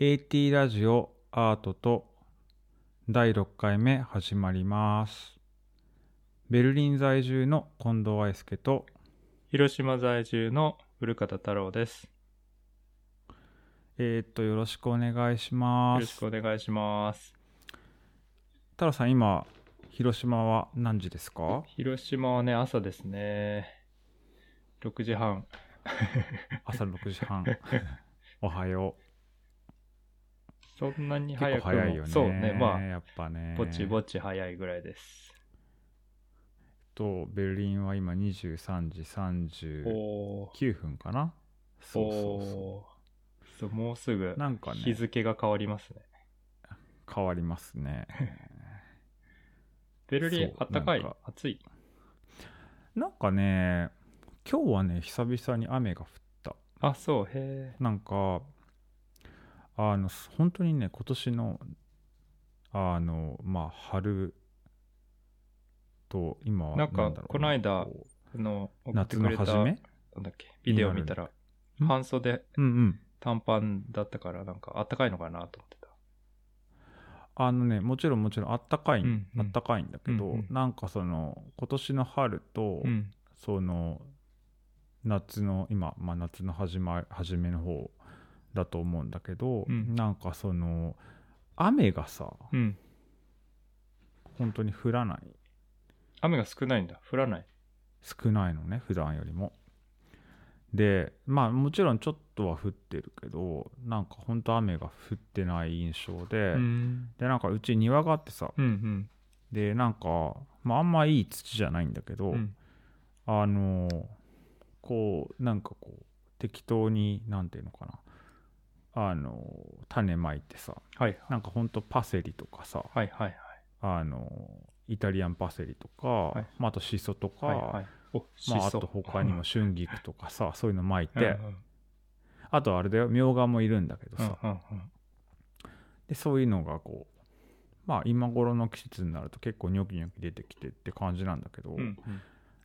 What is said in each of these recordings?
AT ラジオアートと第6回目始まります。ベルリン在住の近藤愛介と広島在住の古方太郎です。えー、っとよろしくお願いしよます。ろしくお願いします。太郎さん今広島は何時ですか？広島はね、朝ですね。6時半。朝6時半。おはよそんなに早くも構早いよね。そうね、まやっぱね。あ、ぼちぼち早いぐらいです。とベルリンは今23時39おー分かな？そうそうそう。もうすぐうなんかね。日付が変わりますね。変わりますね。ベルリンあったかい？暑い？なんかね今日はね久々に雨が降った。あ、そう、へなんかあの本当にね今年のあのまあ春と今はなんかこの間の、夏の初め？なんだっけ、ビデオ見たら、ん？半袖。うんうん。短パンだったから、なんかあったかいのかなと思ってた。あのねもちろんもちろんあったかい、うんうん。あったかいんだけど、うんうん。なんかその今年の春と、うん。その夏の今、まあ、夏の始ま初めの方だと思うんだけど、うんなんかその雨がさうん。本当に降らない雨が少ないんだ。降らない。少ないのね普段よりもでまあもちろんちょっとは降ってるけどなんか本当雨が降ってない印象で、うん。でなんかうち庭があってさうんうん。でなんか、まあ、あんまいい土じゃないんだけど、うんあのこうなんかこう適当になんていうのかなあの種まいてさはい。なんかほんとパセリとかさはいはいあのイタリアンパセリとか、い。まあ、あとシソとか、はい。はい。まあ、あと他にも春菊とかさそういうのまいて、うんうんあとあれだよみょうがもいるんだけどさ、うんうん。でそういうのがこうまあ今頃の季節になると結構ニョキニョキ出てきてって感じなんだけど、うんうん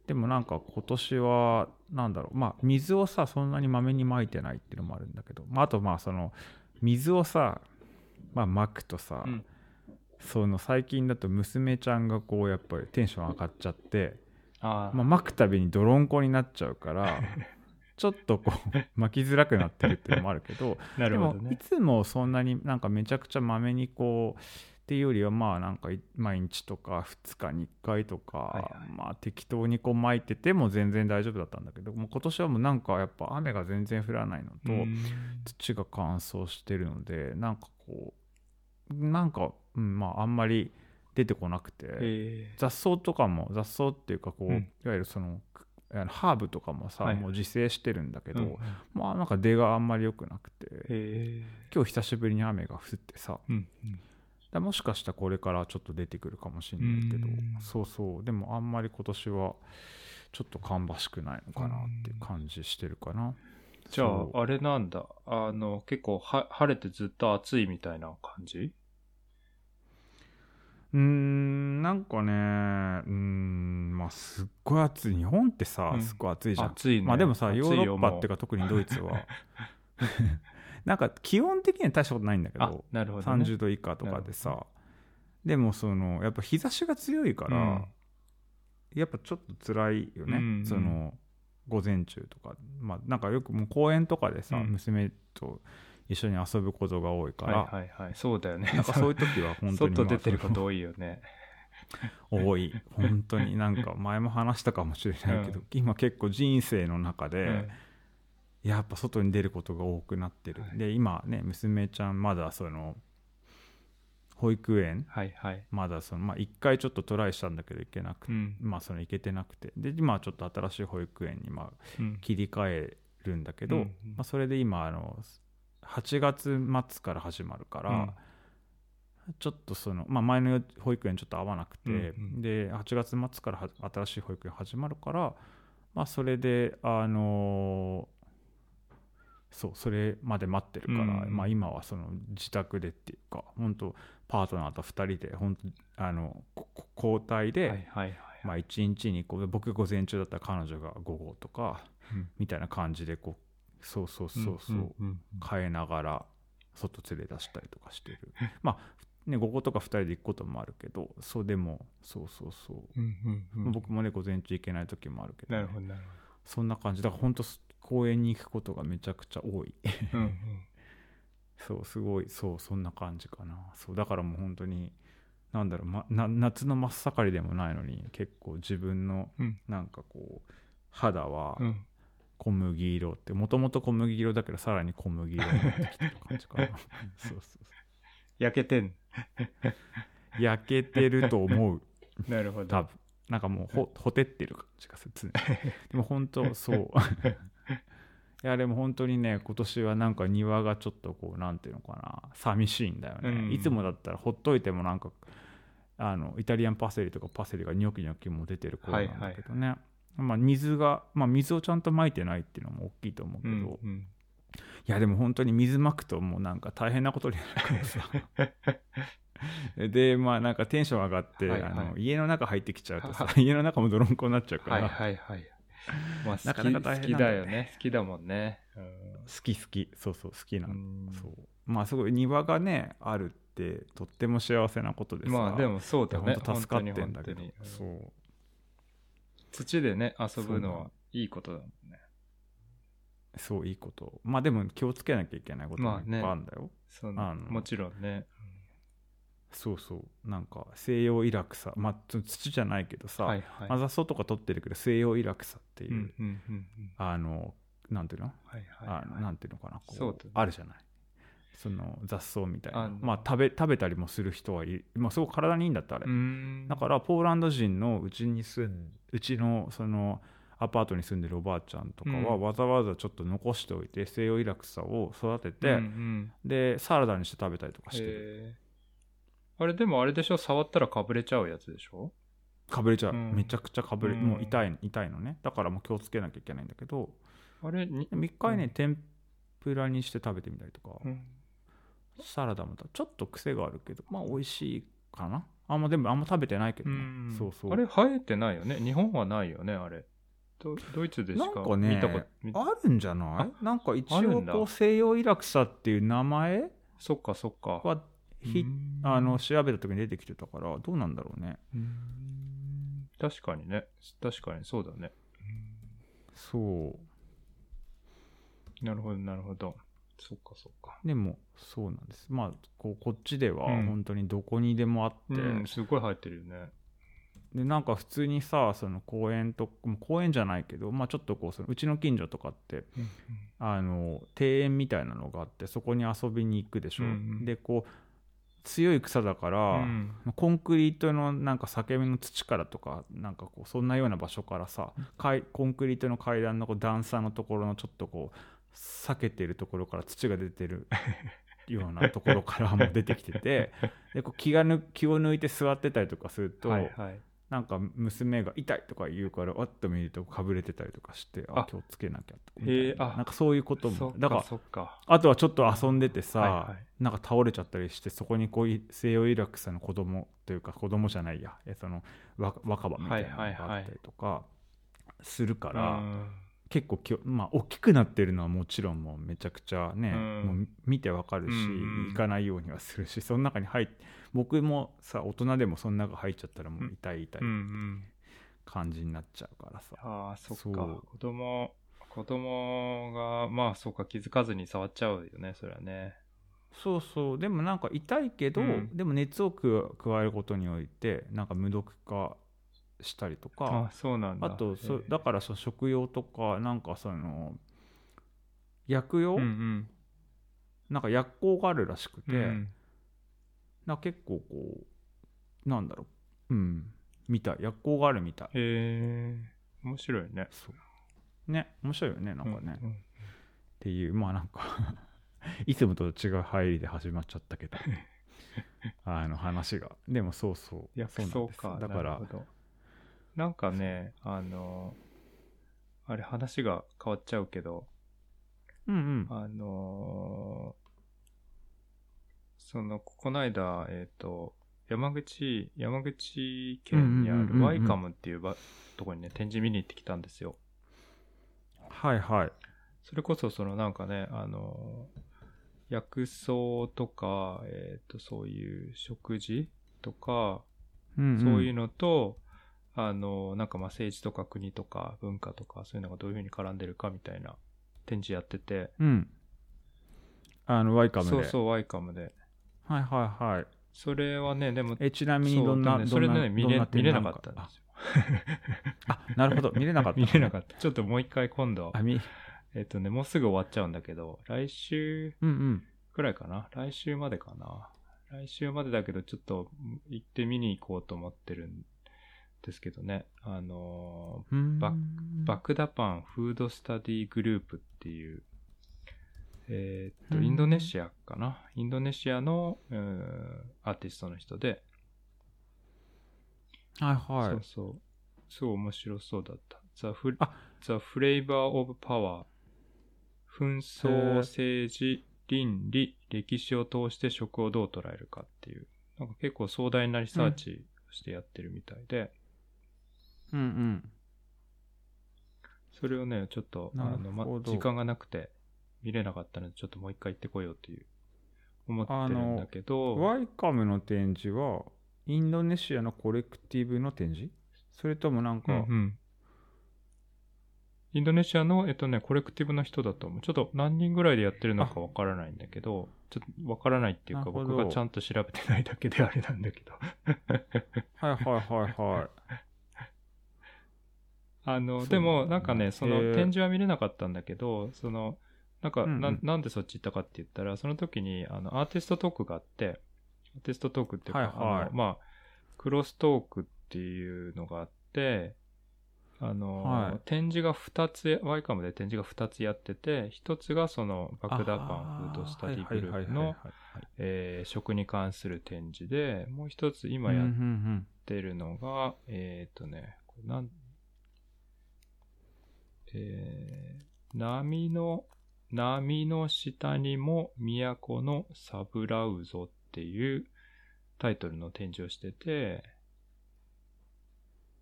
でもなんか今年はなんだろう。まあ水をさそんなにまめにまいてないっていうのもあるんだけど、まあ、あとまあその水をさまあまくとさ、うん。その最近だと娘ちゃんがこうやっぱりテンション上がっちゃって、あー。まあ、まくたびに泥んこになっちゃうから ちょっとこう巻きづらくなってるっていうのもあるけど。なるほどでもいね。つもそんなになんかめちゃくちゃまめにこうっていうよりはまあなんかい毎日とか2日に1回とか、はいはい。まあ適当にこう巻いてても全然大丈夫だったんだけどもう今年はもうなんかやっぱ雨が全然降らないのと、うん。土が乾燥してるのでなんかこうなんか、うん、まああんまり出てこなくてへ雑草とかも雑草っていうかこう、うん。いわゆるそのハーブとかもさ、はいもう自生してるんだけど、まあなんか出があんまり良くなくてへ今日久しぶりに雨が降ってさーうんだもしかしたらこれからちょっと出てくるかもしれないけど。うん。そうそう。でもあんまり今年はちょっと芳しくないのかなっていう感じしてるかな。じゃあ、あれなんだ。あの、結構は晴れてずっと暑いみたいな感じ？うーんなんかねうーんまあすっごい暑い。日本ってさ、うん。すっごい暑いじゃん。暑いね。まあでもさヨーロッパっていうもか特にドイツは なんか基本的には大したことないんだけど、なるほど、ね。30度以下とかでさ。でもそのやっぱ日差しが強いから、うん。やっぱちょっと辛いよね、うんうん。その午前中とか。まあなんかよくもう公園とかでさ、うん。娘と一緒に遊ぶことが多いから、はいはいはい。そうだよね。なんかそういう時は本当に、外出てるまあこと多いよね。多い。本当に。なんか前も話したかもしれないけど、うん。今結構人生の中で、うんやっぱ外に出ることが多くなってる、はい。で今ね娘ちゃんまだその保育園。はいはい。まだそのまあ1回ちょっとトライしたんだけど行けなくて、うん。まあその行けてなくて。で今はちょっと新しい保育園にま切り替えるんだけど、うんうん。まあ、それで今あの8月末から始まるから、うん。ちょっとその、まあ、前の保育園ちょっと合わなくて、うんうん。で8月末からは新しい保育園始まるから、まあ、それであのーそうそれまで待ってるから、うん。まあ、今はその自宅でっていうか本当パートナーと2人で本当あの交代で、はいはいはい。まあ、1日にこう僕が午前中だったら彼女が午後とかうん。みたいな感じでこうそうそうそうそう、んんん。変えながら外連れ出したりとかしてる。まあね午後とか2人で行くこともあるけどそうでもそうそうそう、うんうんうん。僕もね午前中行けない時もあるけどね、なるほどなるそんな感じ。だから本当公園に行くことがめちゃくちゃ多い。うんうん。そうすごいそうそんな感じかな。そうだからもう本当になんだろう、ま、な夏の真っ盛りでもないのに結構自分のうん。なんかこう肌はうん。小麦色ってもともと小麦色だけどさらに小麦色になってきてる感じかな。そうそう焼けてん。そう焼けてると思う。なるほど。多分。なんかもうほほてってる感じがする常に。でも本当そういやでも本当にね今年はなんか庭がちょっとこうなんていうのかな寂しいんだよね、うん。いつもだったらほっといてもなんかあのイタリアンパセリとかパセリがニョキニョキも出てる頃なんだけどね、まあ水が、まあ、水をちゃんとまいてないっていうのも大きいと思うけど、うんうん。いやでも本当に水まくともうなんか大変なことになるからさ。でまあなんかテンション上がって、はいはい。あの家の中入ってきちゃうとさは 家の中も泥んこになっちゃうから、はいはいはい。まあ、好 きなかなか大好き変なんだよね。だよね。好きだもんね。好き好き。そうそう好きなそう。まあすごい庭がねあるってとっても幸せなことでさまあでもそうだね。助かってんだけど。そう。土でね、遊ぶのはいいことだもんね。そういいこと。まあでも気をつけなきゃいけないこともいっぱいあるんだよ、そあののもちろんね。そうそう。なんか西洋イラクサまあつ土じゃないけどさ、はいはい。まあ雑草とか取ってるけど西洋イラクサっていう、うんうんうんうん。あのなんていうの,、はいはいあのはないんていうのかなこうそうだね。あるじゃない？その雑草みたいな。まあ食べ食べたりもする人はいる。まあすごく体にいいんだってあれ。だからポーランド人のうちに住んうちのそのアパートに住んでるおばあちゃんとかはうん。わざわざちょっと残しておいて西洋イラクサを育てて、うんうん。でサラダにして食べたりとかしてるあれでもあれでしょ？触ったらかぶれちゃうやつでしょ？かぶれちゃう、うん。めちゃくちゃかぶれ、うん。もう痛い痛いのね。だからもう気をつけなきゃいけないんだけどあれ？に、でも一回ね、うん。天ぷらにして食べてみたりとか、うん。サラダもちょっと癖があるけどまあ美味しいかな。あんまでもあんま食べてないけどね、うん。そうそう。あれ生えてないよね？日本はないよねあれ。ドドイツでしかなんかね見たこと見あるんじゃない？なんか一応こう西洋イラクサっていう名前？そっかそっか。はひうん。あの調べた時に出てきてたからどうなんだろうね。うん。確かにね。確かにそうだね。そなるほどなるほど。そっかそっか。うでもそうなんです。まあこうこっちではうん。本当にどこにでもあって、うんすごい生えてるよね。でなんか普通にさその公園と公園じゃないけど、まあ、ちょっとこうそのうちの近所とかってあの庭園みたいなのがあってそこに遊びに行くでしょ、うんうん。でこう強い草だから、うん。コンクリートのなんか裂け目の土からとかなんかこうそんなような場所からさかいコンクリートの階段のこう段差のところのちょっとこう裂けてるところから土が出てる ようなところからも出てきててでこう気がぬ気を抜いて座ってたりとかすると、はいはいなんか娘が痛いとか言うからあっと見るとかぶれてたりとかしてああ。気をつけなきゃとかへえあ。なんかそういうことも。だからあとはちょっと遊んでてさ、はいはい。なんか倒れちゃったりしてそこにこういう西洋イラクサの子供というか子供じゃないやえその若若葉みたいなのがあったりとかするから、うん結構きょまあ大きくなってるのはもちろんもうめちゃくちゃね、うん。もう見てわかるし、うんうん行かないようにはするしその中に入って僕もさ大人でもその中入っちゃったらもう痛い痛いうんうん。感じになっちゃうからさ、ああそっか。子供子供がまあそうか気づかずに触っちゃうよねそれはね。そうそう。でもなんか痛いけど、うん。でも熱を加加えることにおいてなんか無毒化したりとかあそうなんだ。あとそだからその食用とかなんかその薬用、うんうん。なんか薬効があるらしくて、うんなんか結構こうなんだろう。うん。みたい。薬効があるみたい。へえ。面白いね。そう。ね面白いよねなんかね、っうんうん。ていうまあなんか いつもと違う入りで始まっちゃったけど。あの話が。でもそうそう。薬そうなんです。草か。だからなんかねあのあれ話が変わっちゃうけどうんうん。あのーその、この間、えっ、と、山口、山口県にあるうんうんうんうんうんワイカムっていうばとこにね、展示見に行ってきたんですよ。はいはい。それこそ、そのなんかね、あのー薬草とか、えっ、と、そういう食事とか、うん。そういうのと、あの、なんかまあ政治とか国とか文化とかそういうのがどういうふうに絡んでるかみたいな展示やってて、うん。あの、ワイカムで。そうそう、ワイカムで。はいはいはい。それはね、でも、え、ちなみにどんな、それね、見れな展見れなかったんですよ。あ、なるほど。見れなかった。見れなかった。ちょっともう一回今度えっとね、もうすぐ終わっちゃうんだけど、来週うんうん。くらいかな？来週までかな？来週までだけど、ちょっと行って見に行こうと思ってるんですけどね。あのバ Bakudapan Food Study Group っていう、えーっと、うんインドネシアかな？インドネシアの、アーティストの人で、はいはい。そうそう。すごい面白そうだった。The, Fl- あ The Flavor of Power 紛争、政治、倫理、歴史を通して食をどう捉えるかっていう、なんか結構壮大なリサーチをしてやってるみたいで、うんうん。それをね、ちょっと、あの、ま時間がなくて見れなかったので、ちょっともう一回行ってこようっていう、思ってるんだけど、ワイカムの展示は、インドネシアのコレクティブの展示？それともなんうんか、うん。インドネシアの、えっとね、コレクティブの人だと思う。ちょっと何人ぐらいでやってるのかわからないんだけど、ちょっとわからないっていうか、僕がちゃんと調べてないだけであれなんだけど。はいはいはいはい。あの、でも、なんかね、その展示は見れなかったんだけど、その、なんか、うんうん。ななんでそっち行ったかって言ったら、その時に、あの、アーティストトークがあって、アーティストトークっていうか、はいはい。まあ、クロストークっていうのがあって、あの、はい。展示が2つ、 YCAM で展示が2つやってて、1つがその、 Bakudapan Food Study Group の、えー食に関する展示で、もう一つ今やっうんうんってるのが、えっ、とね、なん、えー、波の、波の下にも都のさぶらうぞっていうタイトルの展示をしてて、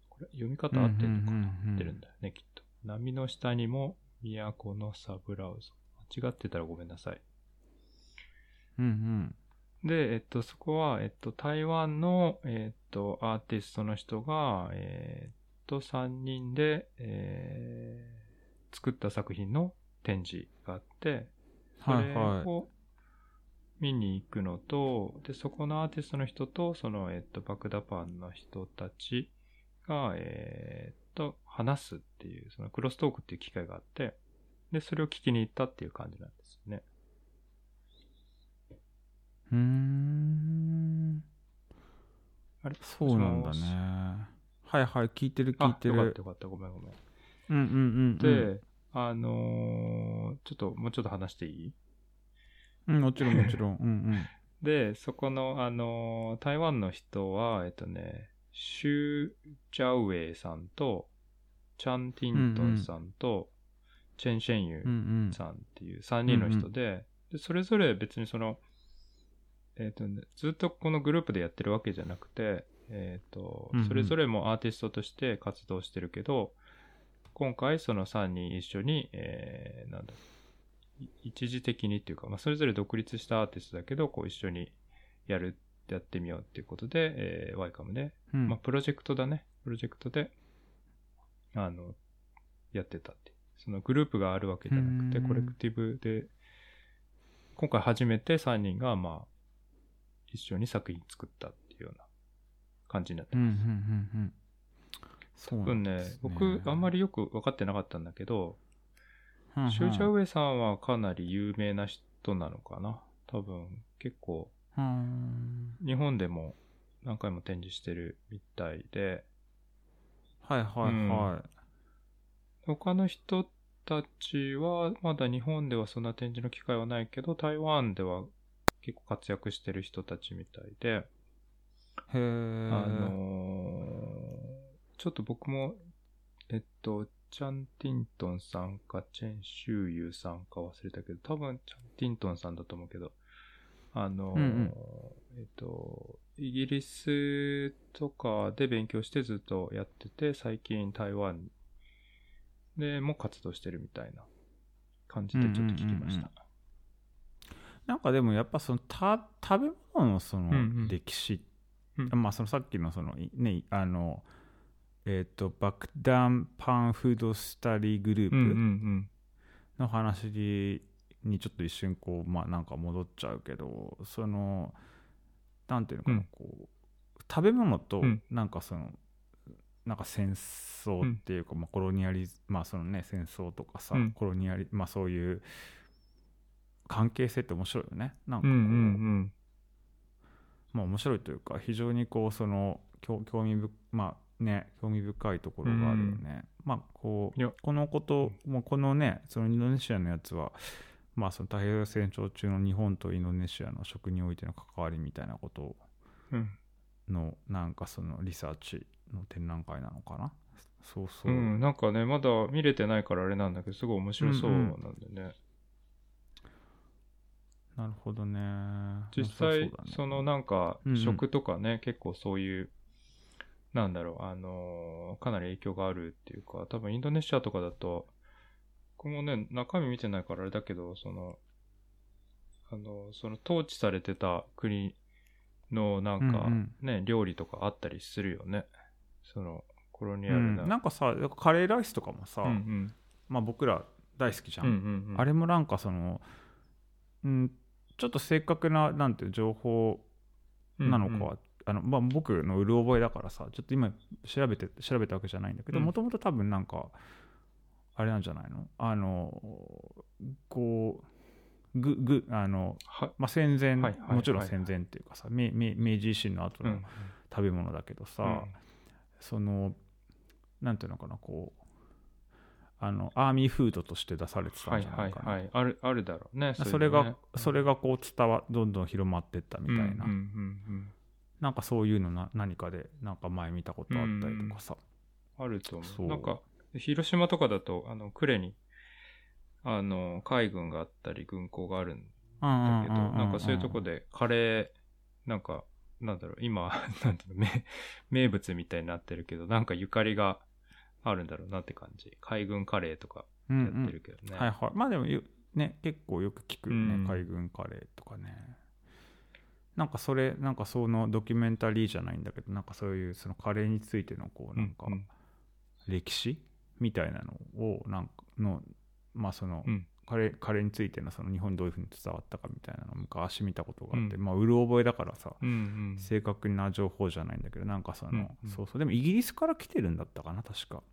これ読み方合ってるのかな、うんうん合ってるんだよね、きっと。波の下にも都のサブラウゾ。間違ってたらごめんなさい。うんうんで、えっと、そこは、えっと、台湾の、えっと、アーティストの人が、えっと、3人で、えー作った作品の展示があって、それはい。はいを見に行くのと、で、そこのアーティストの人と、その、えっと、バクダパンの人たちが、えっと、話すっていう、そのクロストークっていう機会があって、で、それを聞きに行ったっていう感じなんですよね。うーん。あれ？そうなんだねはいはい聞いてる聞いあ、てる。よかったよかった。ごめんごめん。うんうんうんで、うん。あのーちょっと、もうちょっと話していい？うんもちろんもちろん。うんうん。で、そこの、あのー台湾の人は、えっとね、シュー・ジャウェイさんと、チャン・ティントンさんと、チェン・シェンユうんうん。さんっていう3人の人で、でそれぞれ別にその、えっ、とね、ずっとこのグループでやってるわけじゃなくて、えっ、とうんうん、それぞれもアーティストとして活動してるけど、今回その3人一緒に、えーなんだ、い一時的にっていうか、まあ、それぞれ独立したアーティストだけど、こう一緒にやる、やってみようっていうことで、えー、ワイカムで、うんまあ、プロジェクトだね。プロジェクトで、あの、やってたって。そのグループがあるわけじゃなくて、うんコレクティブで、今回初めて3人が、まあ、一緒に作品作ったっていうような感じになってうんうんうます。んうん。そう多分ね。僕、あんまりよく分かってなかったんだけど、シューチャウェイさんはかなり有名な人なのかな？多分、結構、うん。日本でも何回も展示してるみたいで、はいはいは他の人たちは、まだ日本ではそんな展示の機会はないけど、台湾では結構活躍してる人たちみたいで、いへえあのーちょっと僕も、えっと、チャン・ティントンさんか、チェン・シューユーさんか忘れたけど、多分チャン・ティントンさんだと思うけど、あのーうんうん。えっと、イギリスとかで勉強してずっとやってて、最近台湾でも活動してるみたいな感じでちょっと聞きました。なんかでもやっぱそのた食べ物のそうんうん。の歴史、うん。まあそのさっきのそのいねあのえっ、と爆弾パンフードスタディグルーうんうんうプん。の話にちょっと一瞬こうまあなんか戻っちゃうけどそのなんていうのかな、うん。こう食べ物とうん。なんかその、なんか戦争っていうか、まあ、コロニアリズまあそのね戦争とかさ、うん。コロニアリまあそういう関係性って面白いよね。なんかこう、うんうんまあ面白いというか非常にこうその興興味深まあね興味深いところがあるよね、まあこうこのことこのねそのインドネシアのやつはまあその太平洋戦争中の日本とインドネシアの食においての関わりみたいなことうん。のなんかそのリサーチの展覧会なのかな？そうそう。う、ん、なんかね、まだ見れてないからあれなんだけど、すごい面白そうなんだよね。なるほどね。実際、うだね。そのなんかうんうん、食とかね、結構そういう、なんだろう、あのーかなり影響があるっていうか、多分インドネシアとかだと、これもね、中身見てないからあれだけど、その、あの、その統治されてた国のなんかうんね、料理とかあったりするよね。その、コロニアうん。ルな。なんかさカレーライスとかもさ、うんうん。まあ僕ら大好きじゃうんうんうん。あれもなんかその、うん、ちょっと正確ななんていう情報なのかは、あのまあ、僕のうる覚えだからさちょっと今調べて調べたわけじゃないんだけどうん。もともと多分なんかあれなんじゃないの？あのこうぐぐあの、はまあ、戦前、はいはいはい。もちろん戦前っていうかさ明明明治維新の後のうん。食べ物だけどさ、うん。そのなんていうのかなこうあのアーミーフードとして出されてたはいはいんじゃないかな、はい。ある、あるだろうね。それが、ねそれがこう伝わどんどん広まってったみたいな、うんうんうんなんかそういうのな何かでなんか前見たことあったりとかさ、うん、あると思う。なんか、広島とかだと、あの、呉に、あの、海軍があったり、軍港があるんだけど、なんかそういうとこで、カレー、なんか、なんだろう、今、なんていうの、名 名物みたいになってるけど、なんかゆかりがあるんだろうなって感じ。海軍カレーとかうんやってるけどね。うんはいはい。まあでもゆね結構よく聞くよね、うん。海軍カレーとかね。なんかそれなんかそのドキュメンタリーじゃないんだけどなんかそういうそのカレーについてのこうなんかうんうん。歴史みたいなのをなんかのまあその、うんカレーカレーについてのその日本にどういうふうに伝わったかみたいなのを昔見たことがあって、うんまあうる覚えだからさうんうん。正確な情報じゃないんだけどなんかその、うんうんそうそうでもイギリスから来てるんだったかな確か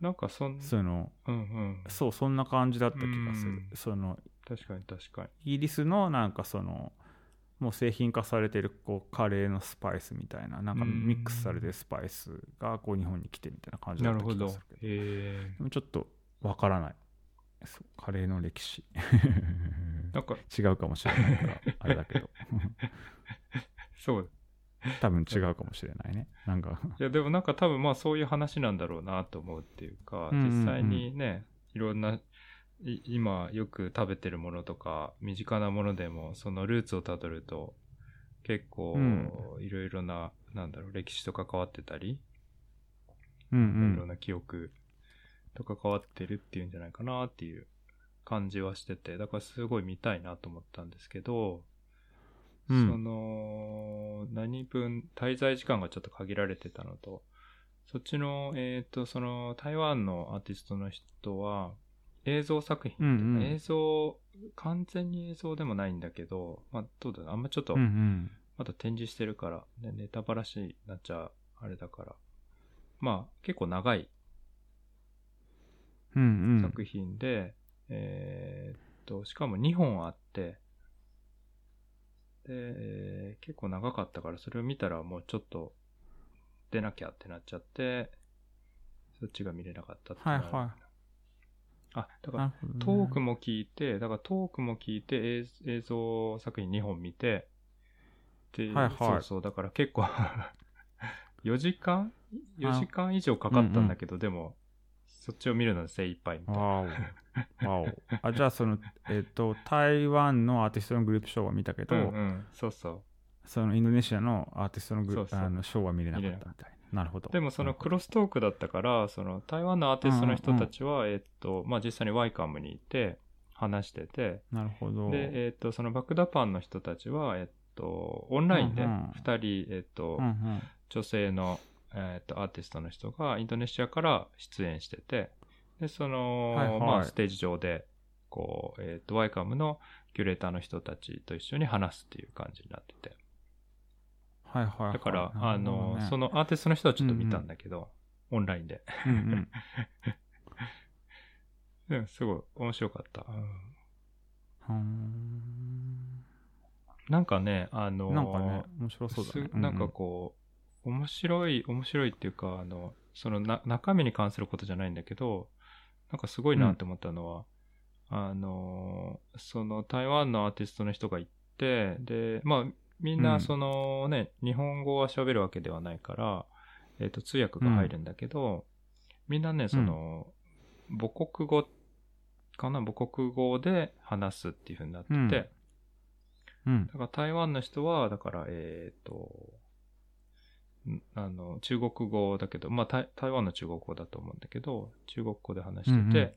なんかそん、そのうんうん。そうそんな感じだった気がする、うんその確かに確かに。イギリスのなんかそのもう製品化されてるこうカレーのスパイスみたいななんかうんミックスされてるスパイスがこう日本に来てみたいな感じだった。気がするけどへえ。でもちょっとわからないカレーの歴史。なんか、違うかもしれないからあれだけど。そう。多分違うかもしれないね。なんか。いや、でもなんか多分まあそういう話なんだろうなと思うっていうか、うんうんうん。実際にね、いろんな、い今よく食べてるものとか、身近なものでも、そのルーツをたどると、結構うん、いろいろな、なんだろう、歴史と関わってたり、うんうん。いろんな記憶と関わってるっていうんじゃないかなっていう感じはしてて、だからすごい見たいなと思ったんですけど、うん。その、何分、滞在時間がちょっと限られてたのと、そっちの、えっ、と、その、台湾のアーティストの人は、映像作品うんうん。映像、完全に映像でもないんだけど、まあ、どうだろうあんまちょっとまだ展示してるから、ね、ネタバラシになっちゃう、あれだから。まあ、結構長いうんうん。作品で、えーっと、しかも2本あって、で、えー結構長かったから、それを見たらもうちょっと出なきゃってなっちゃって、そっちが見れなかったってはいはい。あ、だからトークも聞いて、だからトークも聞いて映映像作品2本見て、で、はいはい。そうそう、だから結構 4時間 ?4 時間以上かかったんだけど、でも、そっちを見るので精一杯みたいな。あ、じゃあその、えっ、と、台湾のアーティストのグループショーは見たけど、うんうん、そうそう。そのインドネシアのアーティストのグループあのショーは見れなかったみたいな。なるほど。でもそのクロストークだったから、その台湾のアーティストの人たちは、えっと、まあ実際にワイカムにいて、話してて、なるほど。で、えっ、と、そのバクダパンの人たちは、えっ、と、オンラインでうんうん2人、えっ、と、うんうん女性の、えっ、と、アーティストの人がインドネシアから出演してて、で、その、はいはいまあ、ステージ上で、こう、えっ、と、ワイカムのキュレーターの人たちと一緒に話すっていう感じになってて。はいはいはい。だから、なるほどあの、ねそのアーティストの人はちょっと見たんだけど、オンラインで。うんうん うん、すごい面白かった。うーんなんかね、あのなんかね、面白そうだね。すなんかこう、面白い、面白いっていうか、あの、そのな中身に関することじゃないんだけど、なんかすごいなって思ったのは、あの、その台湾のアーティストの人がいて、で、まあ、みんうなん。そのね、日本語は喋るわけではないから、えっ、と、通訳が入るんだけど、みんなね、その、母国語かな？母国語で話すっていう風になってて、うん。うん。だから台湾の人は、だから、えっ、と、んあの、中国語だけど、まあ台、台湾の中国語だと思うんだけど、中国語で話してて、うんうん。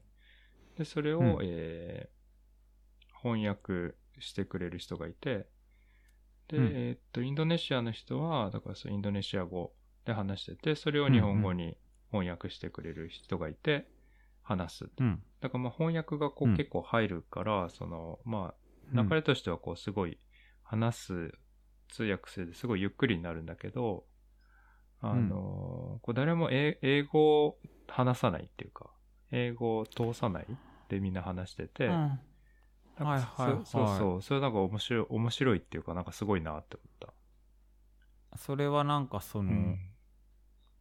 で、それを、うん。えー翻訳してくれる人がいて、で、うん。えっ、と、インドネシアの人は、だからそう、インドネシア語で話してて、それを日本語に翻訳してくれる人がいて、話す。うん。だからまあ翻訳がこううん。結構入るから、その、まあ、うん。流れとしてはこうすごい話す通訳するですごいゆっくりになるんだけど、あの、こう誰も英英語を話さないっていうか、英語を通さないでみんな話してて、はいはいはい。そそうそう、それなんか面白い、面白いっていうかなんかすごいなって思った。それはなんかその、うん。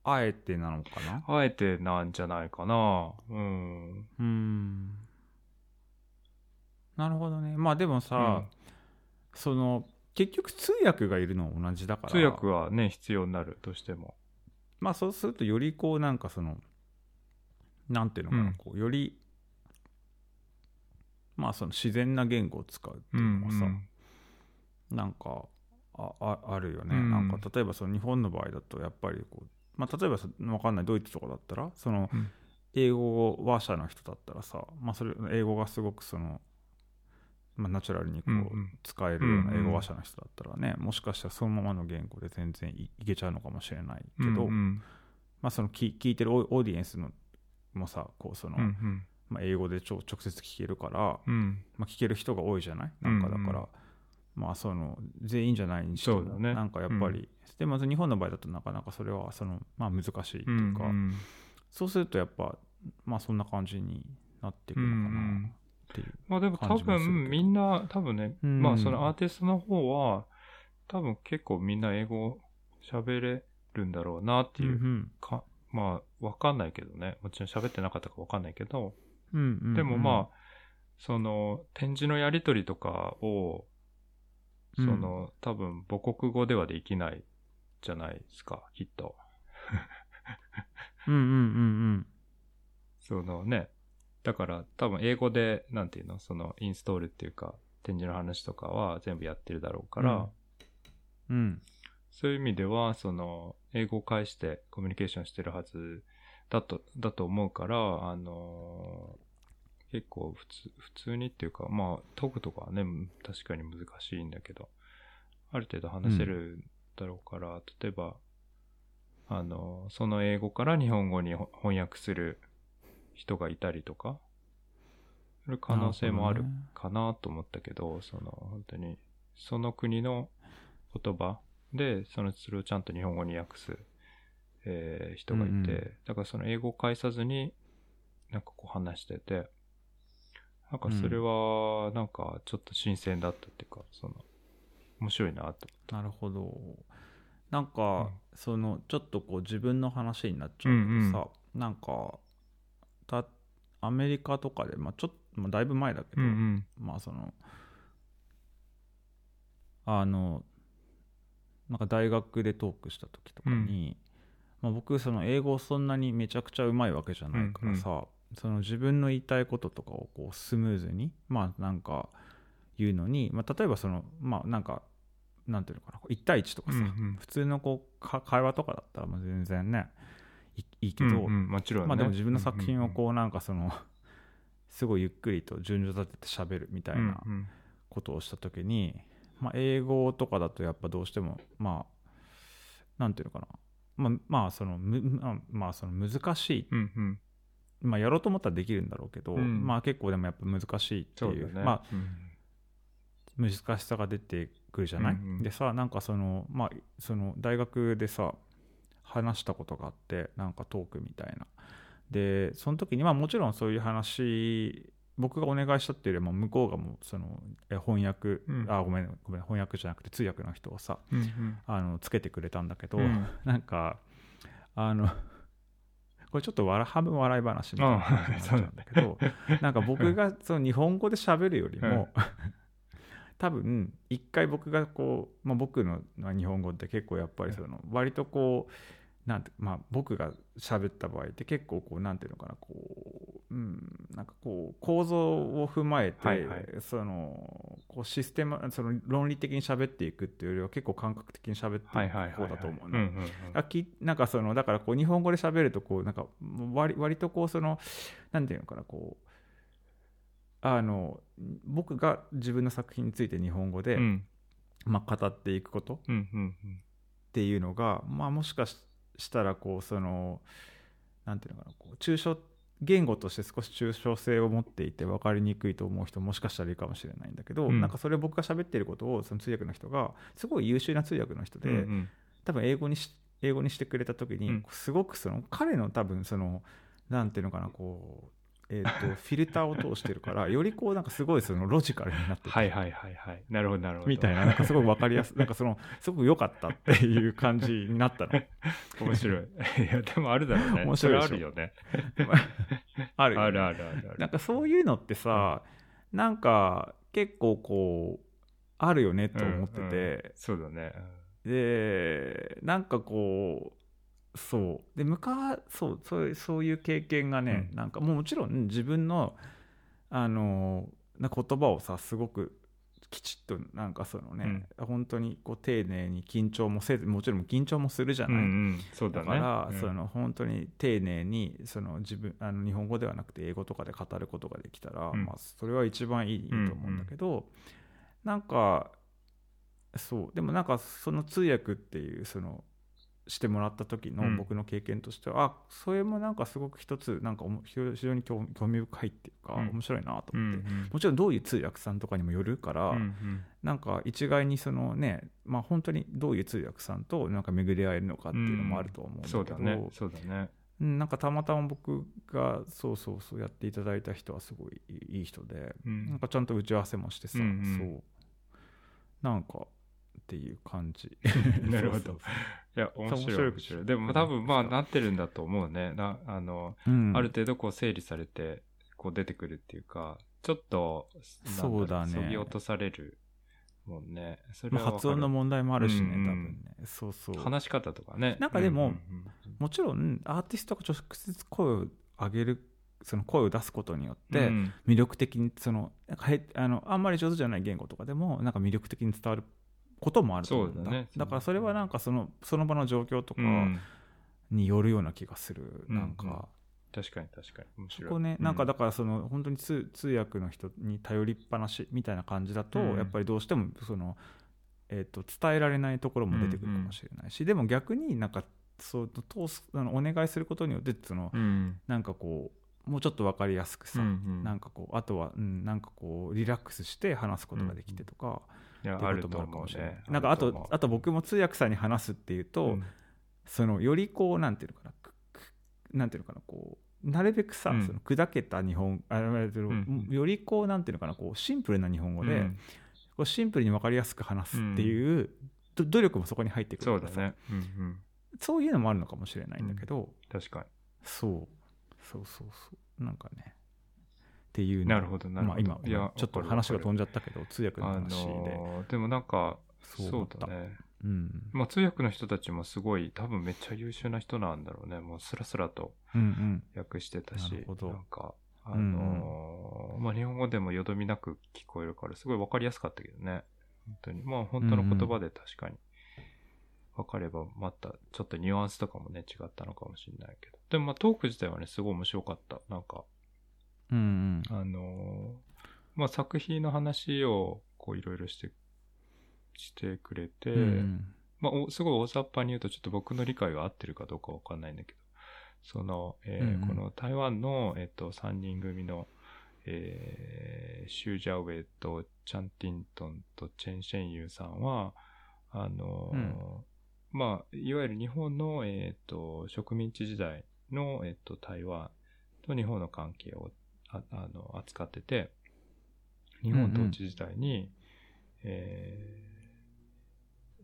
あえてなのかな？あえてなんじゃないかな。うん。うーん。なるほどね。まあでもさ、その結局通訳がいるのは同じだから。通訳はね、必要になるとしても。まあそうするとよりこうなんかそのなんていうのかな、うん。こうよりまあその自然な言語を使うっていうのがさ、なんかあああるよね、うん。なんか例えばその日本の場合だとやっぱりこう、まあ、例えばわかんないドイツとかだったらそのうん。英語話者の人だったらさ、まあ、それ英語がすごくその、まあ、ナチュラルにこう、使えるような英語話者の人だったらね、もしかしたらそのままの言語で全然いいけちゃうのかもしれないけど、まあ、その聞聞いてるオーオーディエンスのもさこうその、まあ、英語でちょ直接聞けるから、うん。まあ、聞ける人が多いじゃない？なんかだから、まあその全員じゃないにしても、なんかやっぱり、でまず日本の場合だとなかなかそれはその、まあ、難しいっていうか、んそうするとやっぱまあそんな感じになっていくのかなっていう、まあでも多分みんな多分ね、うん。まあそのアーティストの方は多分結構みんな英語喋れるんだろうなっていううんか、まあわかんないけどね。もちろん喋ってなかったかわかんないけど、うんうんうん。でもまあ、その展示のやりとりとかを、その、多分母国語ではできないじゃないですか、きっと。うんうんうん。そのね、だから多分英語で、なんていうの、そのインストールっていうか、展示の話とかは全部やってるだろうから、うん。うん。そういう意味では、その、英語を介してコミュニケーションしてるはずだと、だと思うから、あの結構普通、普通にっていうか、まあ、トークとかはね、確かに難しいんだけど、ある程度話せるだろうから、例えば、あのその英語から日本語に翻訳する人がいたりとか、する可能性もあるかなと思ったけど、その本当にその国の言葉でそのそれをちゃんと日本語に訳す、えー人がいて、うんうん。だからその英語を介さずになんかこう話しててなんかそれはなんかちょっと新鮮だったっていうか、その面白いなとなるほど。なんか、うん。そのちょっとこう自分の話になっちゃうけどさ、なんかたアメリカとかで、まあ、ちょっと、まあ、だいぶ前だけど、んまあそのあのなんか大学でトークした時とかに、まあ、僕その英語そんなにめちゃくちゃうまいわけじゃないからさ、その自分の言いたいこととかをこうスムーズにまあなんか言うのに、まあ、例えばそのまあなんかなんていうのかな1対1とかさ、うんうん。普通のこうか会話とかだったらまあ全然ねいいいけど、うんうんもちろん、ね、まあでも自分の作品をうこうなんかその すごいゆっくりと順序立てて喋るみたいなうんことをした時に、まあ、英語とかだとやっぱどうしてもまあなんていうのかな。まあまあそのむまあまあその難しい、うんうん。まあ、やろうと思ったらできるんだろうけど、うん。まあ結構でもやっぱ難しいっていうね。まあうん。難しさが出てくるじゃない、うんうん。でさなんかそのまあその大学でさ話したことがあってなんかトークみたいな。でその時にまあもちろんそういう話僕がお願いしたっていうよりも向こうがもうそのえ翻訳、うん。あごめんごめん翻訳じゃなくて通訳の人をさうんうん。あのつけてくれたんだけど、うん。なんかあの これちょっと笑半分笑い話みたいななんだけど なんか僕がその日本語で喋るよりも、多分一回僕がこう、まあ、僕のまあ日本語って結構やっぱりその割とこうなんてまあ僕が喋った場合って結構こうなんていうのかなこう、うん、なんかこう構造を踏まえて、そのこうシステムその論理的に喋っていくっていうよりは結構感覚的に喋ってい。く方だと思ううんね。うんうんあきなんかそのだからこう日本語で喋るとこうなんか割割とこうそのなんていうのかなこうあの僕が自分の作品について日本語で、うん。まあ、語っていくことっていうのが、まあ、もしかししたらこうそのなんていうのかなこう抽象言語として少し抽象性を持っていて分かりにくいと思う人もしかしたらいるかもしれないんだけど、うん。なんかそれを僕が喋ってることをその通訳の人がすごい優秀な通訳の人で、うんうん。多分英語にし英語にしてくれた時に、うん。すごくその彼の多分そのなんていうのかなこう、えー、と フィルターを通してるからよりこうなんかすごいそのロジカルになっててはいはいはいはい。なるほどなるほど。みたいななんかすごい分かりやすい なんかそのすごく良かったっていう感じになったの 面白い。いや、でもあるだろうね。面白いあるよね。あるあるあるあるある。なんかそういうのってさ、なんか結構こうあるよねと思ってて、うんうんそうだね。でなんかこうそう。で昔そうそういうそういう経験がね、うん。なんかもうもちろん自分のあのな言葉をさすごくきちっとなんかそのね、本当にこう丁寧に緊張もせずもちろん緊張もするじゃない、うんうん、そうだね。だから、うん。その本当に丁寧にその自分あの日本語ではなくて英語とかで語ることができたら、うん。まあ、それは一番いいと思うんだけど、なんかそう。でもなんかその通訳っていうそのしてもらった時のうん。僕の経験としては、あそれもなんかすごく一つなんか非常に興興味深いっていうか、うん。面白いなとうん思って。もちろんどういう通訳さんとかにもよるから、うんうん。なんか一概にそのね、まあ、本当にどういう通訳さんとなんか巡り合えるのかっていうのもあると思うんだけど、そうだね。そうだね。うんなんかたまたま僕がそうそうそうやっていただいた人はすごいいい人で、うん。なんかちゃんと打ち合わせもしてさ、うんうん。そう。なんかっていう感じ。なるほど。いや、面白い。面白い。でも多分まあなってるんだと思うね。なあの、そううん。ある程度こう整理されて、こう出てくるっていうか、ちょっと、そうだね。そぎ落とされるもんね。それまあは発音の問題もあるしね、うんうん。多分ね。そうそう。話し方とかね。なんかでもうんうんもちろんアーティストが直接声を上げるその声を出すことによっうんて、うん。魅力的にそのなんかへあのあんまり上手じゃない言語とかでもなんか魅力的に伝わることもあると思うんだ。そうだね。からそれはなんかそのその場の状況とかうん。によるような気がする、うんなんか、確かに確かに。そこね、うなんかだからその本当に通通訳の人に頼りっぱなしみたいな感じだと、うん。やっぱりどうしてもその、えー、と伝えられないところも出てくるかもしれないし、でも逆になんかそう通すあのお願いすることによってその、うん。なんかこうもうちょっと分かりやすくさ、うんうん。なんかこうあとは、うん、なんかこうリラックスして話すことができてとか、いや、ってあるといあるか思うねもしれない。。なんかあとあと僕も通訳さんに話すっていうと、うん。そのよりこうなんていうのかなくくなんていうのかなこうなるべくさ、うん。その砕けた日本あえっとん。よりこうなんていうのかなこうシンプルな日本語で、うん。こうシンプルに分かりやすく話すっていう、ど努力もそこに入ってくるから。さそうだね。うんうん。そういうのもあるのかもしれないんだけど、確かそう。そうそうそう。なんかねっていうなるほど、なるまあ、ほど。今いやちょっと話が飛んじゃったけど通訳のあ話で、のーでもなんか、そうだね。うんまあ通訳の人たちもすごい、多分めっちゃ優秀な人なんだろうね。もうスラスラとうんうん訳してたしなるほ、どなんか、あのーまあ日本語でもよどみなく聞こえるから、すごいわかりやすかったけどね。本当に。まあ本当の言葉で確かに。わかれば、また、ちょっとニュアンスとかもね、違ったのかもしれないけど。でもまあトーク自体はね、すごい面白かった。なんか、うんあの、まあ、作品の話を、こう、いろいろして、してくれて、うんうん。まあ、おすごい大雑把に言うと、ちょっと僕の理解が合ってるかどうかわかんないんだけど、その、えーうんうん。この台湾の、えっと、3人組の、えーシュー・ジャウェイとチャン・ティントンとチェン・シェンユーさんは、あのーうん。まあ、いわゆる日本の、えっと、植民地時代の、えっと、台湾と日本の関係をああの扱ってて、日本統治時代に、え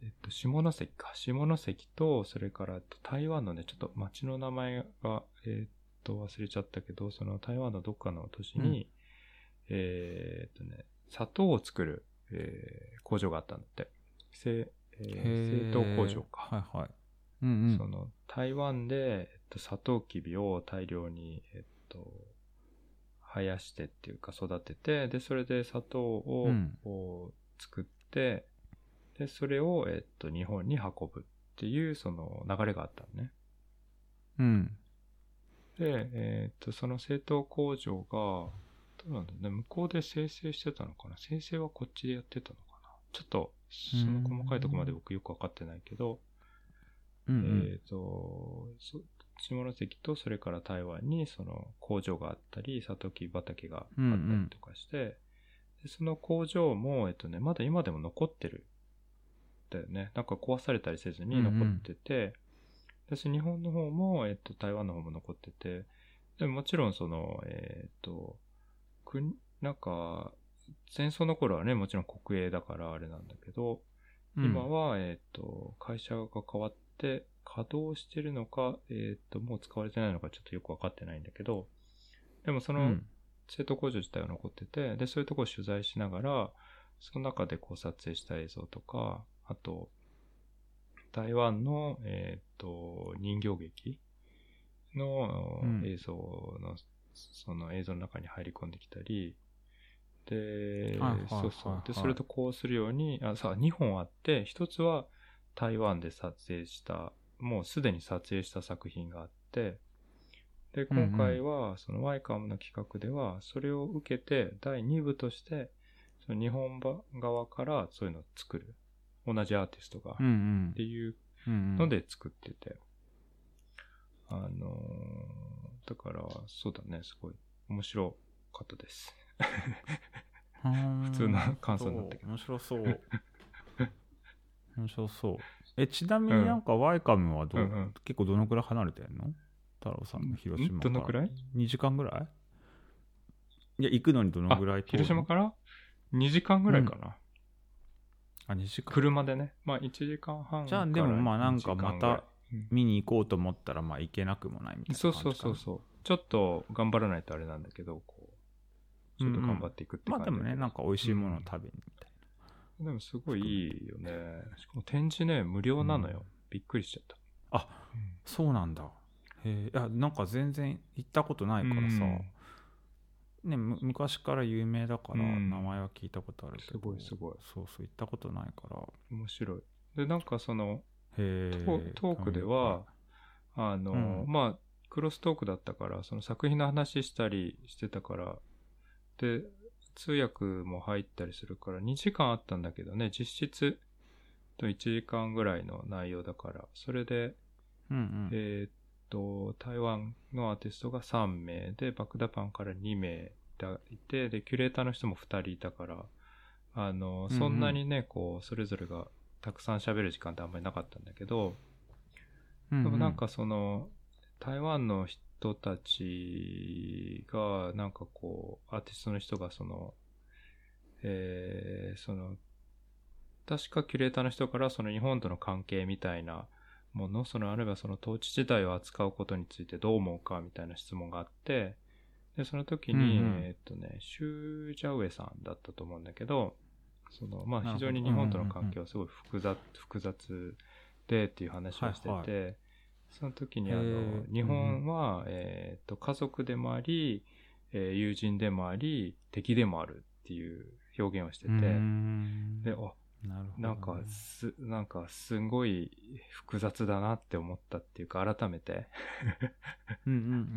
ーえっと、下関か。下関と、それからえっと台湾のね、ちょっと町の名前が、えっと、忘れちゃったけど、その台湾のどっかの都市に、えーっとね、砂糖を作る、えー工場があったんだって。製、えー製糖工場か。はいはい。うんうん。その台湾で、えっと、サトウキビを大量に、えっと、生やしてっていうか育てて、で、それで砂糖を、う作って、で、それを、えっと、日本に運ぶっていう、その流れがあったのね。うん。で、えっと、その製糖工場が、どうなんだね、向こうで生成してたのかな。生成はこっちでやってたのかな。ちょっと、その細かいところまで僕よくわかってないけど、うんうん。えっ、と、そ下関とそれから台湾にその工場があったり、サトウキビ畑があったりとかして、でその工場も、えっとね、まだ今でも残ってる。だよね。なんか壊されたりせずに残ってて、私日本の方も、えっと、台湾の方も残ってて、でももちろんその、えっと、国、なんか、戦争の頃はね、もちろん国営だからあれなんだけど、うん今は、えっ、と、会社が変わって、稼働してるのか、えっ、と、もう使われてないのかちょっとよくわかってないんだけど、でもそのうん。製糖工場自体は残ってて、で、そういうところを取材しながら、その中でこう撮影した映像とか、あと、台湾の、えっ、と、人形劇のうん。映像の、その映像の中に入り込んできたり、で、そうそう。で、はいそれとこうするように、あ、さ、2本あって、一つは台湾で撮影した、もうすでに撮影した作品があって、で、今回は、そのワイカムの企画では、それを受けて、第2部として、その日本側からそういうのを作る。同じアーティストが。っていうので作ってて。あのーだから、そうだね、すごい面白かったです。普 普通の感想になったけど面白そう。面白そう。え、ちなみになんかワイカムはどう、うんうん結構どのくらい離れてんの？太郎さんの広島んから。どのくらい ?2 時間ぐらい？いや、行くのにどのあぐらい、広島から？2時間ぐらいかな。あ、2時間。車でね。まあ1時間半じゃあでもまあなんかまた2時間ぐらいうん見に行こうと思ったら、まあ行けなくもないみたいなそう感じかな。そうそうそう。ちょっと頑張らないとあれなんだけど、こう、ちょっと頑張っていくってまあでもね、なんか美味しいものを食べにみたいでもすごいいいよね。しかも展示ね、無料なのよ。うんびっくりしちゃった。な。そうなんだ。へえ、いや、なんか全然行ったことないからさ、ね、む昔から有名だから、うん名前は聞いたことあるけど、すごいすごいそうそう、行ったことないから、面白い。で、なんかその。トトークでは、あの、うんまあ、クロストークだったから、その作品の話したりしてたから、で、通訳も入ったりするから、2時間あったんだけどね、実質と1時間ぐらいの内容だから、それで、うんうん。えーっと、台湾のアーティストが3名で、バクダパンから2名いて、で、キュレーターの人も2人いたから、あの、うんうん。そんなにね、こう、それぞれがたくさん喋る時間ってあんまりなかったんだけど、ででもなんかその、台湾の人たちが、なんかこう、アーティストの人がその、えー、その、確かキュレーターの人からその日本との関係みたいなもの、そのあるいはその統治時代を扱うことについてどう思うかみたいな質問があって、で、その時に、うんうん。えーっとね、シュー・ジャウエさんだったと思うんだけど、その、まあ非常に日本との関係はすごい複雑、複雑でっていう話をしてて、その時にあへのー、日本は、えーっと、家族でもあり、えー友人でもあり、敵でもあるっていう表現をしてて、で、あ、なるほどね。なんか、す、なんか、すごい複雑だなって思ったっていうか、改めて、うんうんうん。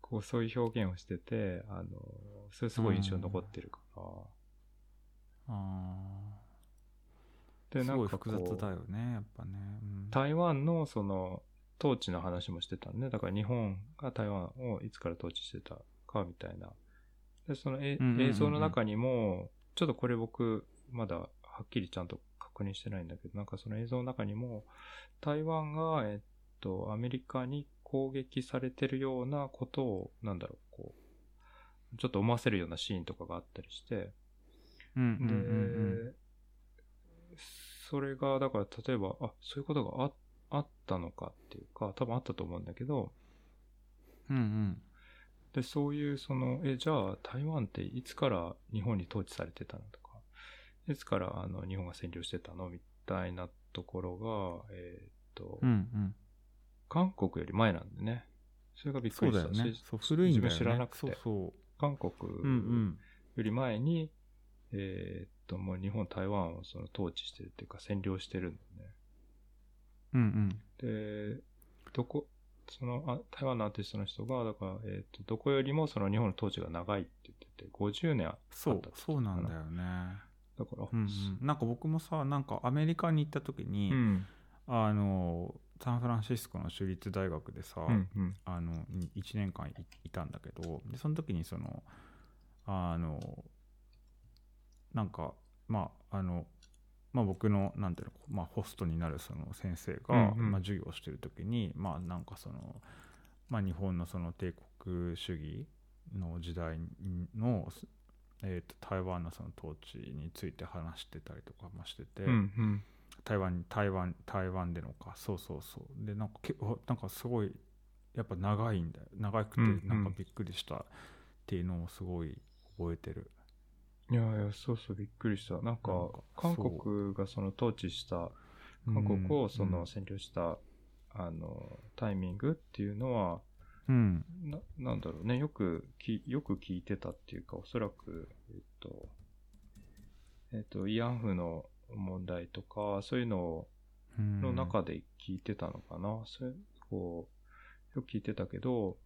ここう、そういう表現をしてて、あの、それすごい印象に残ってるから。あで、ーすごいなんか複雑だよねやっぱね、うん。台湾のその、統治の話もしてたんで、だから日本が台湾をいつから統治してたかみたいな。で、そのえ映像の中にも、ちょっとこれ僕、まだはっきりちゃんと確認してないんだけど、なんかその映像の中にも、台湾が、えっと、アメリカに攻撃されてるようなことを、なんだろう、こう、ちょっと思わせるようなシーンとかがあったりして、うんうんで、うんうん。それが、だから例えば、あ、そういうことがああったのかっていうか、多分あったと思うんだけど、うんうん。で、そういう、その、え、じゃあ、台湾っていつから日本に統治されてたのとか、いつから、あの、日本が占領してたのみたいなところが、えーっと、うんうん。韓国より前なんでね。それがびっくりした。そうだよね。しそう古いんだよね。自分知らなくて。そうそ韓国ううんうん。より前に、えーっと、もう日本、台湾をその統治してるっていうか占領してるんだよね。うんうん。で、どこ、そのあ台湾のアーティストの人が、だから、えっ、と、どこよりもその日本の統治が長いって言ってて、50年あそうあったってそうなんだよね。だから、うんうん。なんか僕もさなんかアメリカに行った時に、うん、あのサンフランシスコの州立大学でさ、うん、うん、あの1年間いいたんだけどでその時にそのあのなんかまああのまあ僕のなんていうの、まあ、ホストになるその先生が、まあ、授業をしてる時にまあなんかその、まあ、日本のその帝国主義の時代の、えー、と台湾のその統治について話してたりとかもしてて、台湾に台湾台湾でのかそうそうそう。でなんかけおなんかすごいやっぱ長いんだよ。長くてなんかびっくりしたっていうのをすごい覚えてる、いやいや、そうそう、びっくりした。なんか、なんか韓国がその統治した、韓国をその占領した、あの、タイミングっていうのは、うん。な、なんだろうね、よくき、よく聞いてたっていうか、おそらく、えっと、えっと、慰安婦の問題とか、そういうのうん。の中で聞いてたのかな。それ、こう、よく聞いてたけど、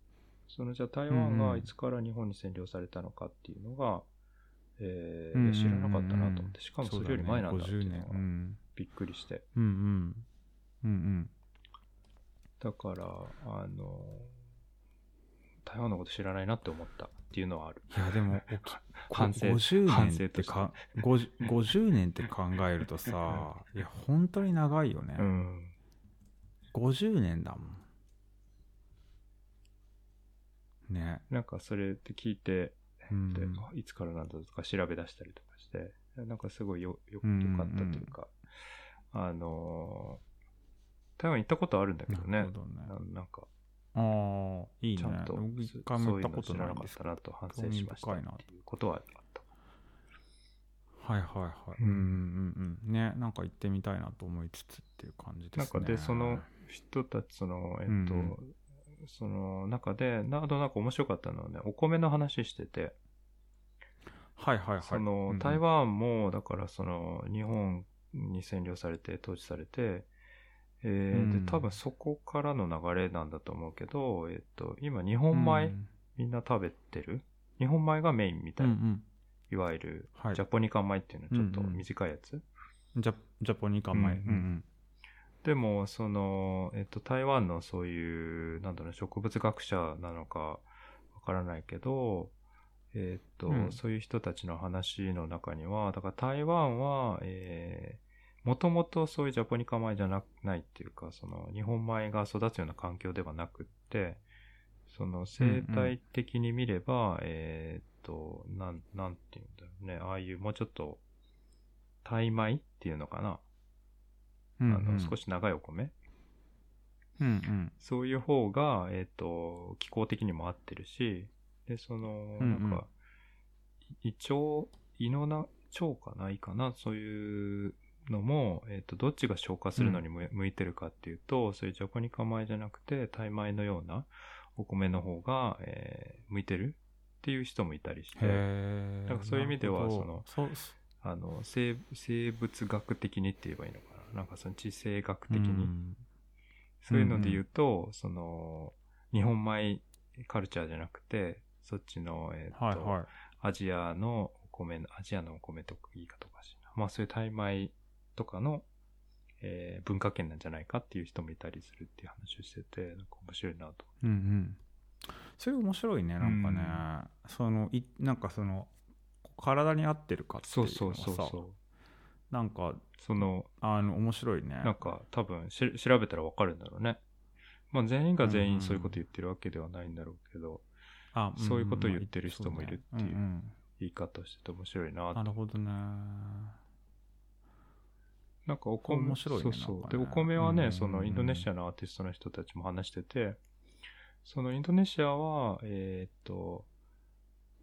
そのじゃあ台湾がいつから日本に占領されたのかっていうのが、えー知らなかったなと思って、しかもそれより前なんだっていう50のがびっくりして。うんうん。うんうん。だから、あの、台湾のこと知らないなって思ったっていうのはある。いやでも おき反省50反年ってか 50, 50年って考えるとさ いや本当に長いよね、うん。50年だもん。ね。なんかそれって聞いて、うんであいつからなんだとか調べ出したりとかして、なんかすごいよ、よ、ようんうんうんかったというか、あのー台湾行ったことあるんだけどねなるほ。どねななんか、ああいいねちゃんと、そ回も行ったことそういうの知らなかったなと反省しましたっていうことはあった。はいはいはい。うんうんうんうん。ね、なんか行ってみたいなと思いつつっていう感じですね。なんかで、その人たち、その、えっと、うんその中で、などなんか面白かったのはね、お米の話してて、はいはいはい。その、うん台湾も、だからその、日本に占領されて、統治されて、えーうんで、多分そこからの流れなんだと思うけど、えっと、今、日本米、うんみんな食べてる？日本米がメインみたいな、うんうん。いわゆる、はいジャポニカ米っていうのちょっとうんうん短いやつ。ジャジャポニカ米。ううんんうん。でも、その、えっと、台湾のそういう、なんだろう、植物学者なのかわからないけど、えっと、うん。そういう人たちの話の中には、だから台湾は、えー、もともとそういうジャポニカ米じゃなないっていうか、その、日本米が育つような環境ではなくって、その、生態的に見れば、えっと、なん、なんていうんだろうね、ああいうもうちょっと、タイ米っていうのかな、うんあの、少し長いお米。うんうん。そういう方が、えっ、と、気候的にも合ってるし、で、その、うんうん。なんか、胃腸、胃のな、腸かな？胃かな？そういうのも、えっ、と、どっちが消化するのにむ向いてるかっていうと、そういうジャポニカ米じゃなくて、タイ米のようなお米の方が、えー向いてるっていう人もいたりして。なんかそういう意味ではそのそうあの、生、生物学的にって言えばいいのかななんかその地政学的に。うんそういうので言うと、その、日本米カルチャーじゃなくて、そっちの、えっ、と、はいはいアジアのお米の、アジアのお米と言い方おかしいな。まあそういうタイ米とかの、えー文化圏なんじゃないかっていう人もいたりするっていう話をしてて、なんか面白いなと。うんうんそれ面白いねなんかね、そのいなんかその体に合ってるかっていそううのはさそうそうそう。なんかその、あの面白いね。なんか多分し調べたらわかるんだろうね。まあ全員が全うんうん。員そういうこと言ってるわけではないんだろうけど、あそういうことを言ってる人もいるっていう言い方をしてて面白いなとなるほどね。なんかお米、面白いねそうそう。ね。で、お米はね、うん。そのインドネシアのアーティストの人たちも話してて、そのインドネシアは、えーっと、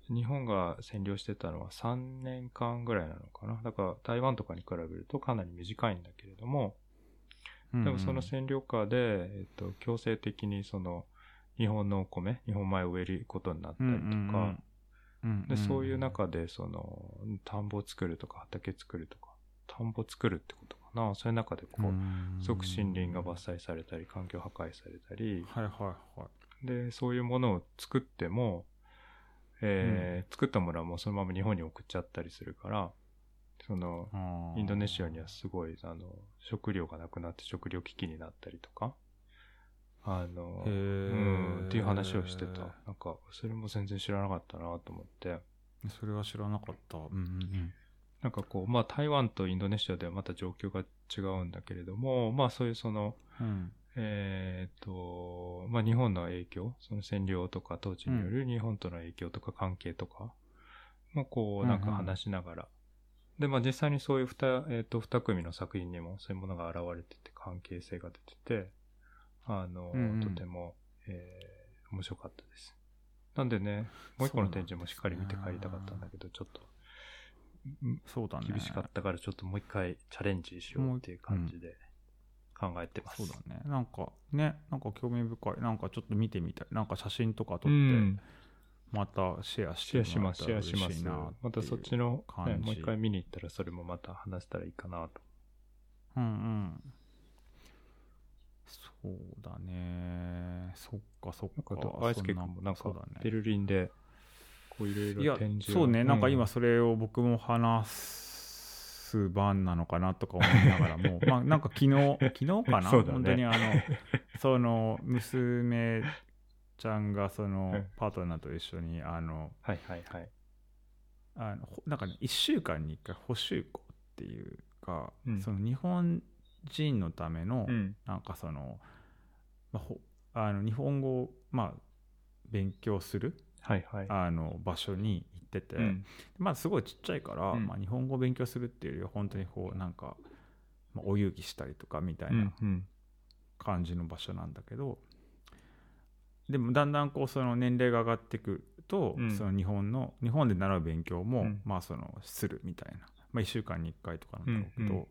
日本が占領してたのは3年間ぐらいなのかな。だから台湾とかに比べるとかなり短いんだけれども、でもその占領下で、えーっと、強制的にその日本のお米、日本米を植えることになったりとか、で、そういう中で、その、田んぼを作るとか、畑作るとか、田んぼ作るってことかな。そういう中で、こう、すごく森林が伐採されたり、環境破壊されたり、はいはいはい。で、そういうものを作っても、えー作ったものはもうそのまま日本に送っちゃったりするから、その、インドネシアにはすごい、あの、食料がなくなって食料危機になったりとか、あの、へうーん、っていう話をしてた。なんか、それも全然知らなかったなと思って。それは知らなかった。うんうんなんかこう、まあ台湾とインドネシアではまた状況が違うんだけれども、まあそういうその、うんうんえっ、と、まあ日本の影響、その占領とか統治による日本との影響とか関係とか、まあこうなんか話しながら、でまあ実際にそういう二、えっ、と二組の作品にもそういうものが現れてて関係性が出てて、あの、うんうん。とても、えー面白かったです。なんでね、もう一個の展示もしっかり見て帰りたかったんだけど、ちょっと、そうだね。厳しかったからちょっともう一回チャレンジしようっていう感じで考えてます。そうだね。なんかねなんか興味深い。なんかちょっと見てみたい。なんか写真とか撮うってん。またシェアしシェアします、シェアします。またそっちの、ね、もう一回見に行ったらそれもまた話したらいいかなと。うんうん。そうだね。そっかそっか。か、大輔君もなんかベルリンで、こういろいろ展示を。そうね。なんか今うそれを僕も話す番なのかなとか思いながらもまあなんか昨日 昨日かな、ね本当にあの その娘ちゃんがそのうんパートナーと一緒にあのはいはいはい。あのほなんかね1週間に1回補習校っていうか、うんその日本人のための、うん。なんかその,、まあ、ほあの日本語を、まあ、勉強するはいはい。あの場所に行ってて、うん。まあすごいちっちゃいから、うん。まあ、日本語を勉強するっていうよりは本当にこうなんか、まあ、お遊戯したりとかみたいうな。感じの場所なんだけど、でもだんだんこうその年齢が上がっていくと、うん。その日本の日本で習う勉強も、うん。まあそのするみたいな、まあ、1週間に1回とかなんだろうけど、っ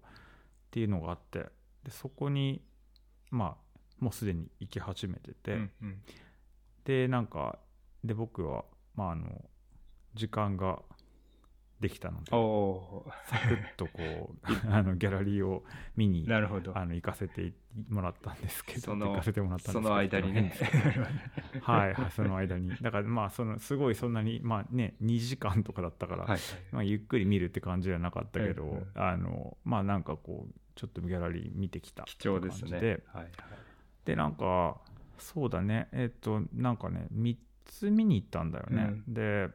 ていうのがあって。でそこにまあもうすでに行き始めてて。でなんかで僕はまああの時間ができたのでおサクッとこう あのギャラリーを見にー、なるほど。あの行かせてもらったんですけどその行かせてもらったんですけどその間にね。はいはいその間に。だからまあそのすごいそんなにまあね2時間とかだったから、はい。まあ、ゆっくり見るって感じじゃなかったけど、うんうんあのまあなんかこうちょっとギャラリー見てきた貴重ですね。ではいはい。でなんかそうだね。えっ、となんかね3つ見に行ったんだよね、で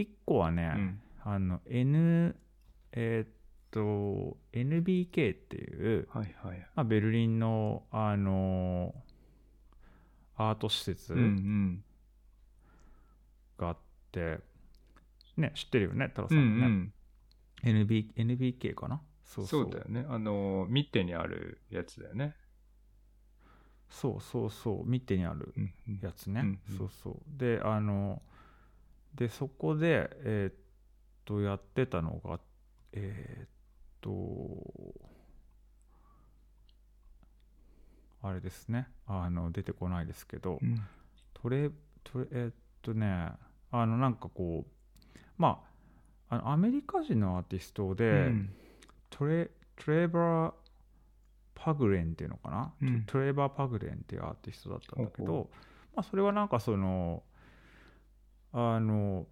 1個はね、うん。あの N えっ、と NBK っていう、はいはい。まあ、ベルリンのあのアート施設うんうん。があって、ね知ってるよね太郎うんうさんもね、ん。NB NBK かな？そうそそううだよね。あの、ミッテにあるやつだよね。そうそうそう見てにあるうんうんやつね、うんうんそうそうであのでそこでえーっとやってたのがえーっとあれですね。あの出てこないですけど、うん。トレトレえーっとねあのなんかこうまああのアメリカ人のアーティストで、うん。トレトレバー・パグレンっていうのかな、うん。トレバー・パグレンっていうアーティストだったんだけど、まあ、それはなんかそのあの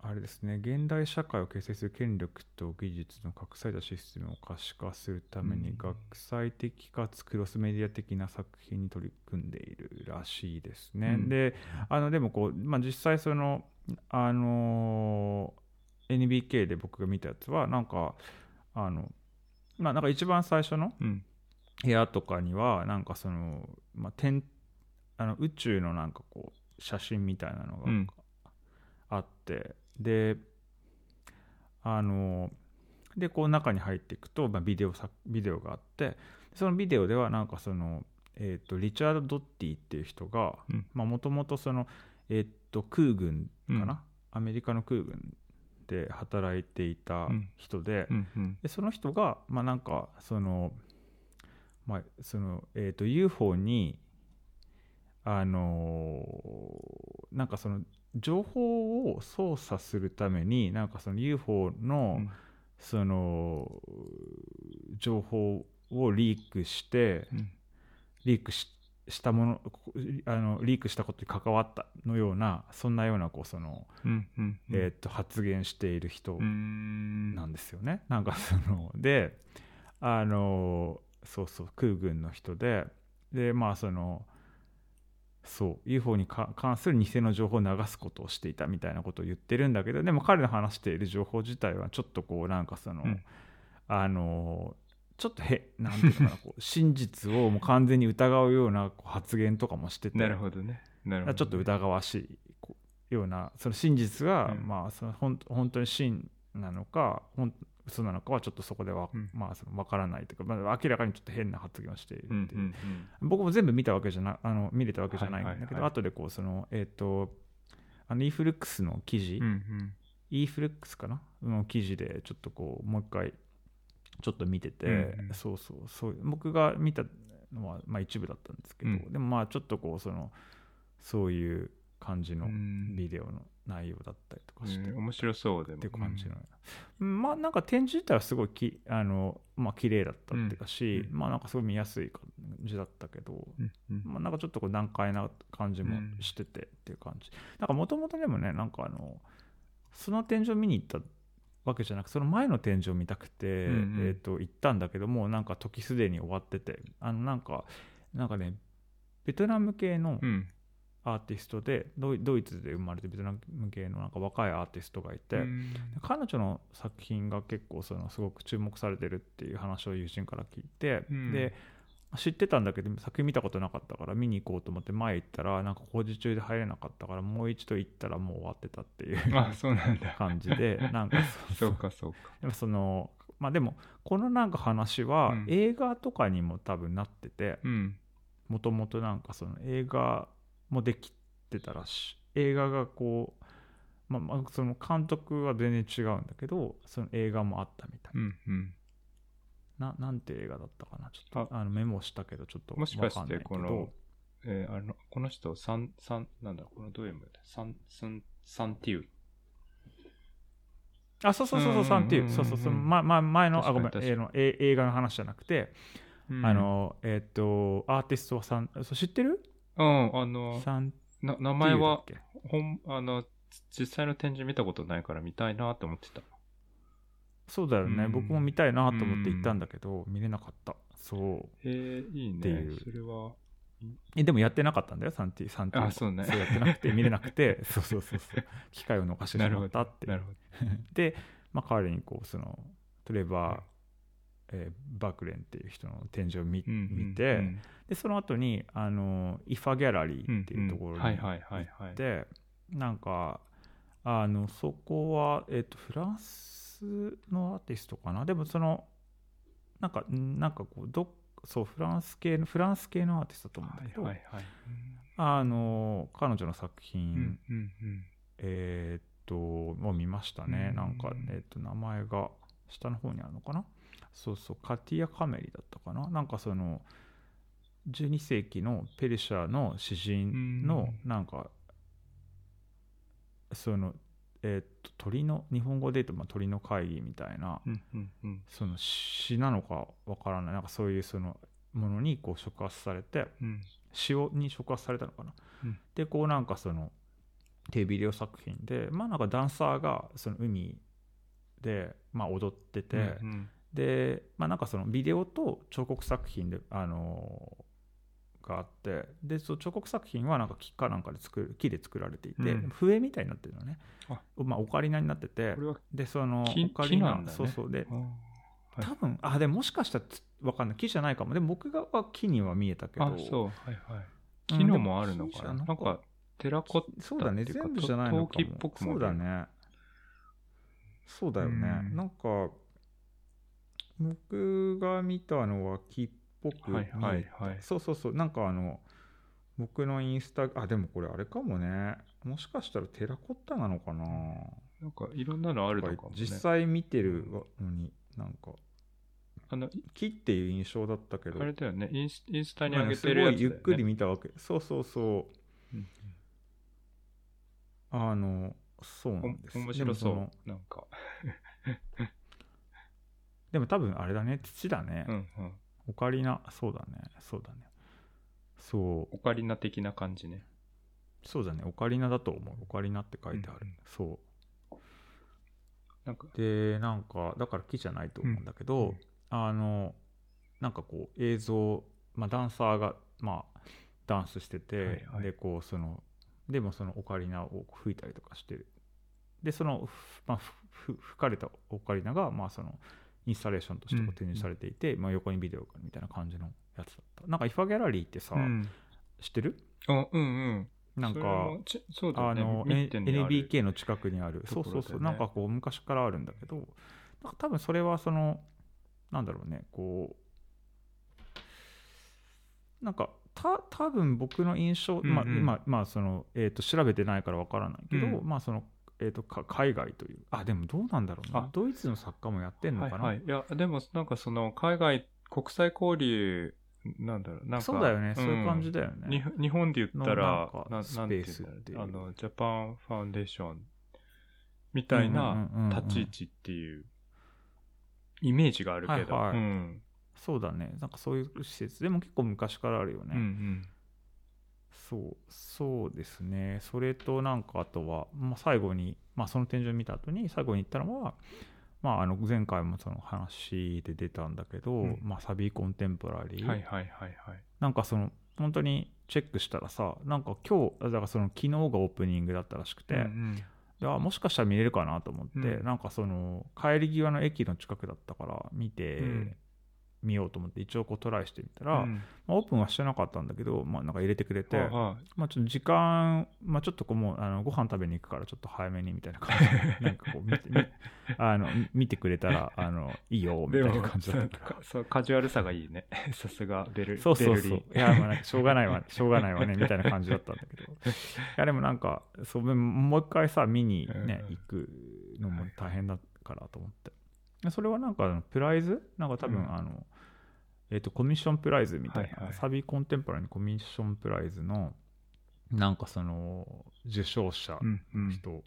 あれですね現代社会を形成する権力と技術の隠されたシステムを可視化するためにうん学際的かつクロスメディア的な作品に取り組んでいるらしいですね。うんであのでもこう、まあ、実際そのあの NBK で僕が見たやつはなんかあのまあなんか一番最初のうん。部屋とかにはなんかその、まあ、天あの宇宙のなんかこう写真みたいなのうん。があって、であのでこう中に入っていくと、まあ、ビデオさビデオがあってそのビデオではなんかその、えー、とリチャード・ドッティっていう人がうん。もともとその、えー、と空軍かな、うん。アメリカの空軍で働いていた人で、うん。うん。でその人がまあなんかそのまあそのえっ、と UFO にあのーなんかその情報を操作するためになんかその UFO の、うんその情報をリークしてうん。リークししたものあのリークしたことに関わったのようなそんなようなこうその。えー、と発言している人うん。なんですよね。なんかその であのそうそう空軍の人ででまあそのそう UFO にか関する偽の情報を流すことをしていたみたいなことを言ってるんだけどでも彼の話している情報自体はちょっとこうなんかその、うんあのちょっとへなんていうのかなこう真実をもう完全に疑うようなこう発言とかもしててなるほどね。なるほど。ちょっと疑わしいようなその真実が、うんまあそのほん本当に真なのかほん嘘なのかはちょっとそこでは、うんまあその分からないというか、まあ、明らかにちょっと変な発言をしているっていう、うん。うん。僕も全部見たわけじゃなあの見れたわけじゃないんだけど、はいはいはい後でこうそのえっ、とあの e フルックスの記事、うん。うん。e フルックスかな？の記事でちょっとこうもう一回ちょっと見てて、うんうんそうそうそう僕が見たのは、まあ、一部だったんですけど、うんでもまあちょっとこうそのそういう感じのうんビデオの内容だったりとかして、うん面白そうでも。って感じの、うんまあなんか展示自体はすごいきあのまあ綺麗だったっていうかし、うんまあなんかすごい見やすい感じだったけど。まあ、なんかちょっとこう難解な感じもしててっていう感じ、なんかもともとでもねなんかあのその展示を見に行ったわけじゃなくその前の展示を見たくて、うんうんえー、と行ったんだけどもなんか時すでに終わっててあのなんかなんかねベトナム系のうん。アーティストでドイドイツで生まれてベトナム系のなんか若いアーティストがいて、うん彼女の作品が結構そのすごく注目されてるっていう話を友人から聞いて、うんで知ってたんだけど作品見たことなかったから見に行こうと思って前行ったらなんか工事中で入れなかったからもう一度行ったらもう終わってたっていうあ、そうなんだ。感じで なんかそうか、そうか。でもそのまあでもこのなんか話はうん映画とかにも多分なっててうん。もともとなんかその映画もできてたらしい。映画がこうまあまあその監督は全然違うんだけどその映画もあったみたい。うん。うん。ななんて映画だったかな？ちょっとああのメモしたけどちょっともしかして、この、えーあの、この人、サン、サン、なんだ、このどういう意味だサン、サン、サンティウ。あそうそうそうそうサンっていうそうそう。そう、まま、前のあごめん。えーのえ映画の話じゃなくて、うん。あ、のえっ、とアーティストはサンそう知ってる？うん、あの、サンな名前は、け本、あの、実際の展示見たことないから見たいなと思ってた。そうだよね、うん。僕も見たいなと思って行ったんだけど、見れなかった。そう。へえ、いいね。っていう。それは、えでもやってなかったんだよサンティサンティあそうねやってなくて見れなくて そうそうそうそう。機会を逃してしまったってなるほど。で、まあ、彼にこうそのトレバー、えーバクレンっていう人の展示を見,、うん見て、うん。でその後にあのイファギャラリうんーっていうところにはいはいはいはい。でなんかあのそこは、えっとフランスのアーティストかな？でもそのなんかんなんかこうどそうフランス系のフランス系のアーティストだと思うんだけど、はいはいはい。あの彼女の作品、うんうんうん。えーっともう見ましたね、うんなんか、えーっと名前が下の方にあるのかな？そうそうカティア・カメリだったかな？なんかその12世紀のペルシャの詩人のなんかそのえーっと鳥の日本語で言うとまあ鳥の会議みたいなうんうんうん。その詩なのかわからない。なんかそういうそのものにこう触発されてうん。塩に触発されたのかな、うん。でこうなんかそのっていうビデオ作品でまあなんかダンサーがその海で、まあ、踊ってて、うんでまあなんかそのビデオと彫刻作品であのがあってでその彫刻作品はなんか木かなんかで作る木で作られていて、うん。笛みたいになってるのね。あ。まあ、オカリナになっててでその木オカリナ木なんだね。そうそう。ではい。多分あでももしかしたらつわかんない。木じゃないかも。でも僕がは木には見えたけど。あそう。はいはい。うん木のもあるのかな、でも木じゃななんかテラコッそうだね。全部じゃないのかも。そうだね。そうだよね、うん。なんか僕が見たのは木っぽく見えた、はいはいはい。そうそうそう。なんかあの僕のインスタあでもこれあれかもね。もしかしたらテラコッタなのかな。なんかいろんなのあるのかもね。実際見てるのになんか。あの木っていう印象だったけど。あれだよね。インスインスタにまあ上げてるやつね、すごいゆっくり見たわけ。そうそうそう。うん。あのそうなんです。お面白そう。なんかでも多分あれだね。土だね、うんうん。オカリナ。そうだね。そうだね。そう。オカリナ的な感じね。そうだね。オカリナだと思う。オカリナって書いてある、うんうん。そなんか。うでなんかだから木じゃないと思うんだけど、うんあのなんかこう映像、まあ、ダンサーがまあダンスしてて、はいはい。でこうそのでもそのオカリナを吹いたりとかしてる。でその、ふまあ、吹かれたオカリナがまあそのインスタレーションとしてこう展示されていて、まあ、横にビデオがみたいな感じのやつだった。なんかイファギャラリーってさ、うん。知ってる？あうんうん。なんかそうだよね。あの、NBK の近くにある、そうそうそう、なんかこう、昔からあるんだけど、なんか多分それはその、なんだろうね、こう、なんか、た多分僕の印象、まあ今、まあそのえー、と調べてないからわからないけど、うん。まあその、えー、とか海外という、あ、でもどうなんだろうな。あ、ドイツの作家もやってんのかな、はいはい。いやでもなんかその海外国際交流なんだろう。なんかそうだよね、そういう感じでだよね。日日本で言ったらのなんスペースってあの？ジャパンファウンデーションみたいなうんうんうんうん。立ち位置っていうイメージがあるけど、はいはい。うん。そうだね、なんかそういう施設、でも結構昔からあるよね。うんうんそうそうですね。それとなんかあとは、まあ、最後に、まあ、その展示を見た後に最後に言ったのは、まあ、あの前回もその話で出たんだけど、うん。まあ、サビーコンテンポラリー、はいはいはいはい。なんかその本当にチェックしたらさなんか今日だからその昨日がオープニングだったらしくて、うんうん。もしかしたら見れるかなと思って、うん。なんかその帰り際の駅の近くだったから見てうんみようと思って一応こうトライしてみたら、うんまあ、オープンはしてなかったんだけど、まあ、なんか入れてくれて、はいはいまあ、ちょっと時間、まあ、ちょっとこうもうあのご飯食べに行くからちょっと早めにみたいな感じで なんかこう見てみあの見てくれたらあのいいよみたいな感じだったから。そうカジュアルさがいいね さすがベルそうそうそう。いや、まあ、しょうがないわ、しょうがないわね、みたいな感じだったんだけど。いや、でもなんか、そうもう一回さ、見にね、うん行くのも大変だからと思って。でそれはなんか、プライズ？なんか多分、うん。あの、えっ、と、コミッションプライズみたいな、サビコンテンポラリーコミッションプライズの、なんかその、受賞者の人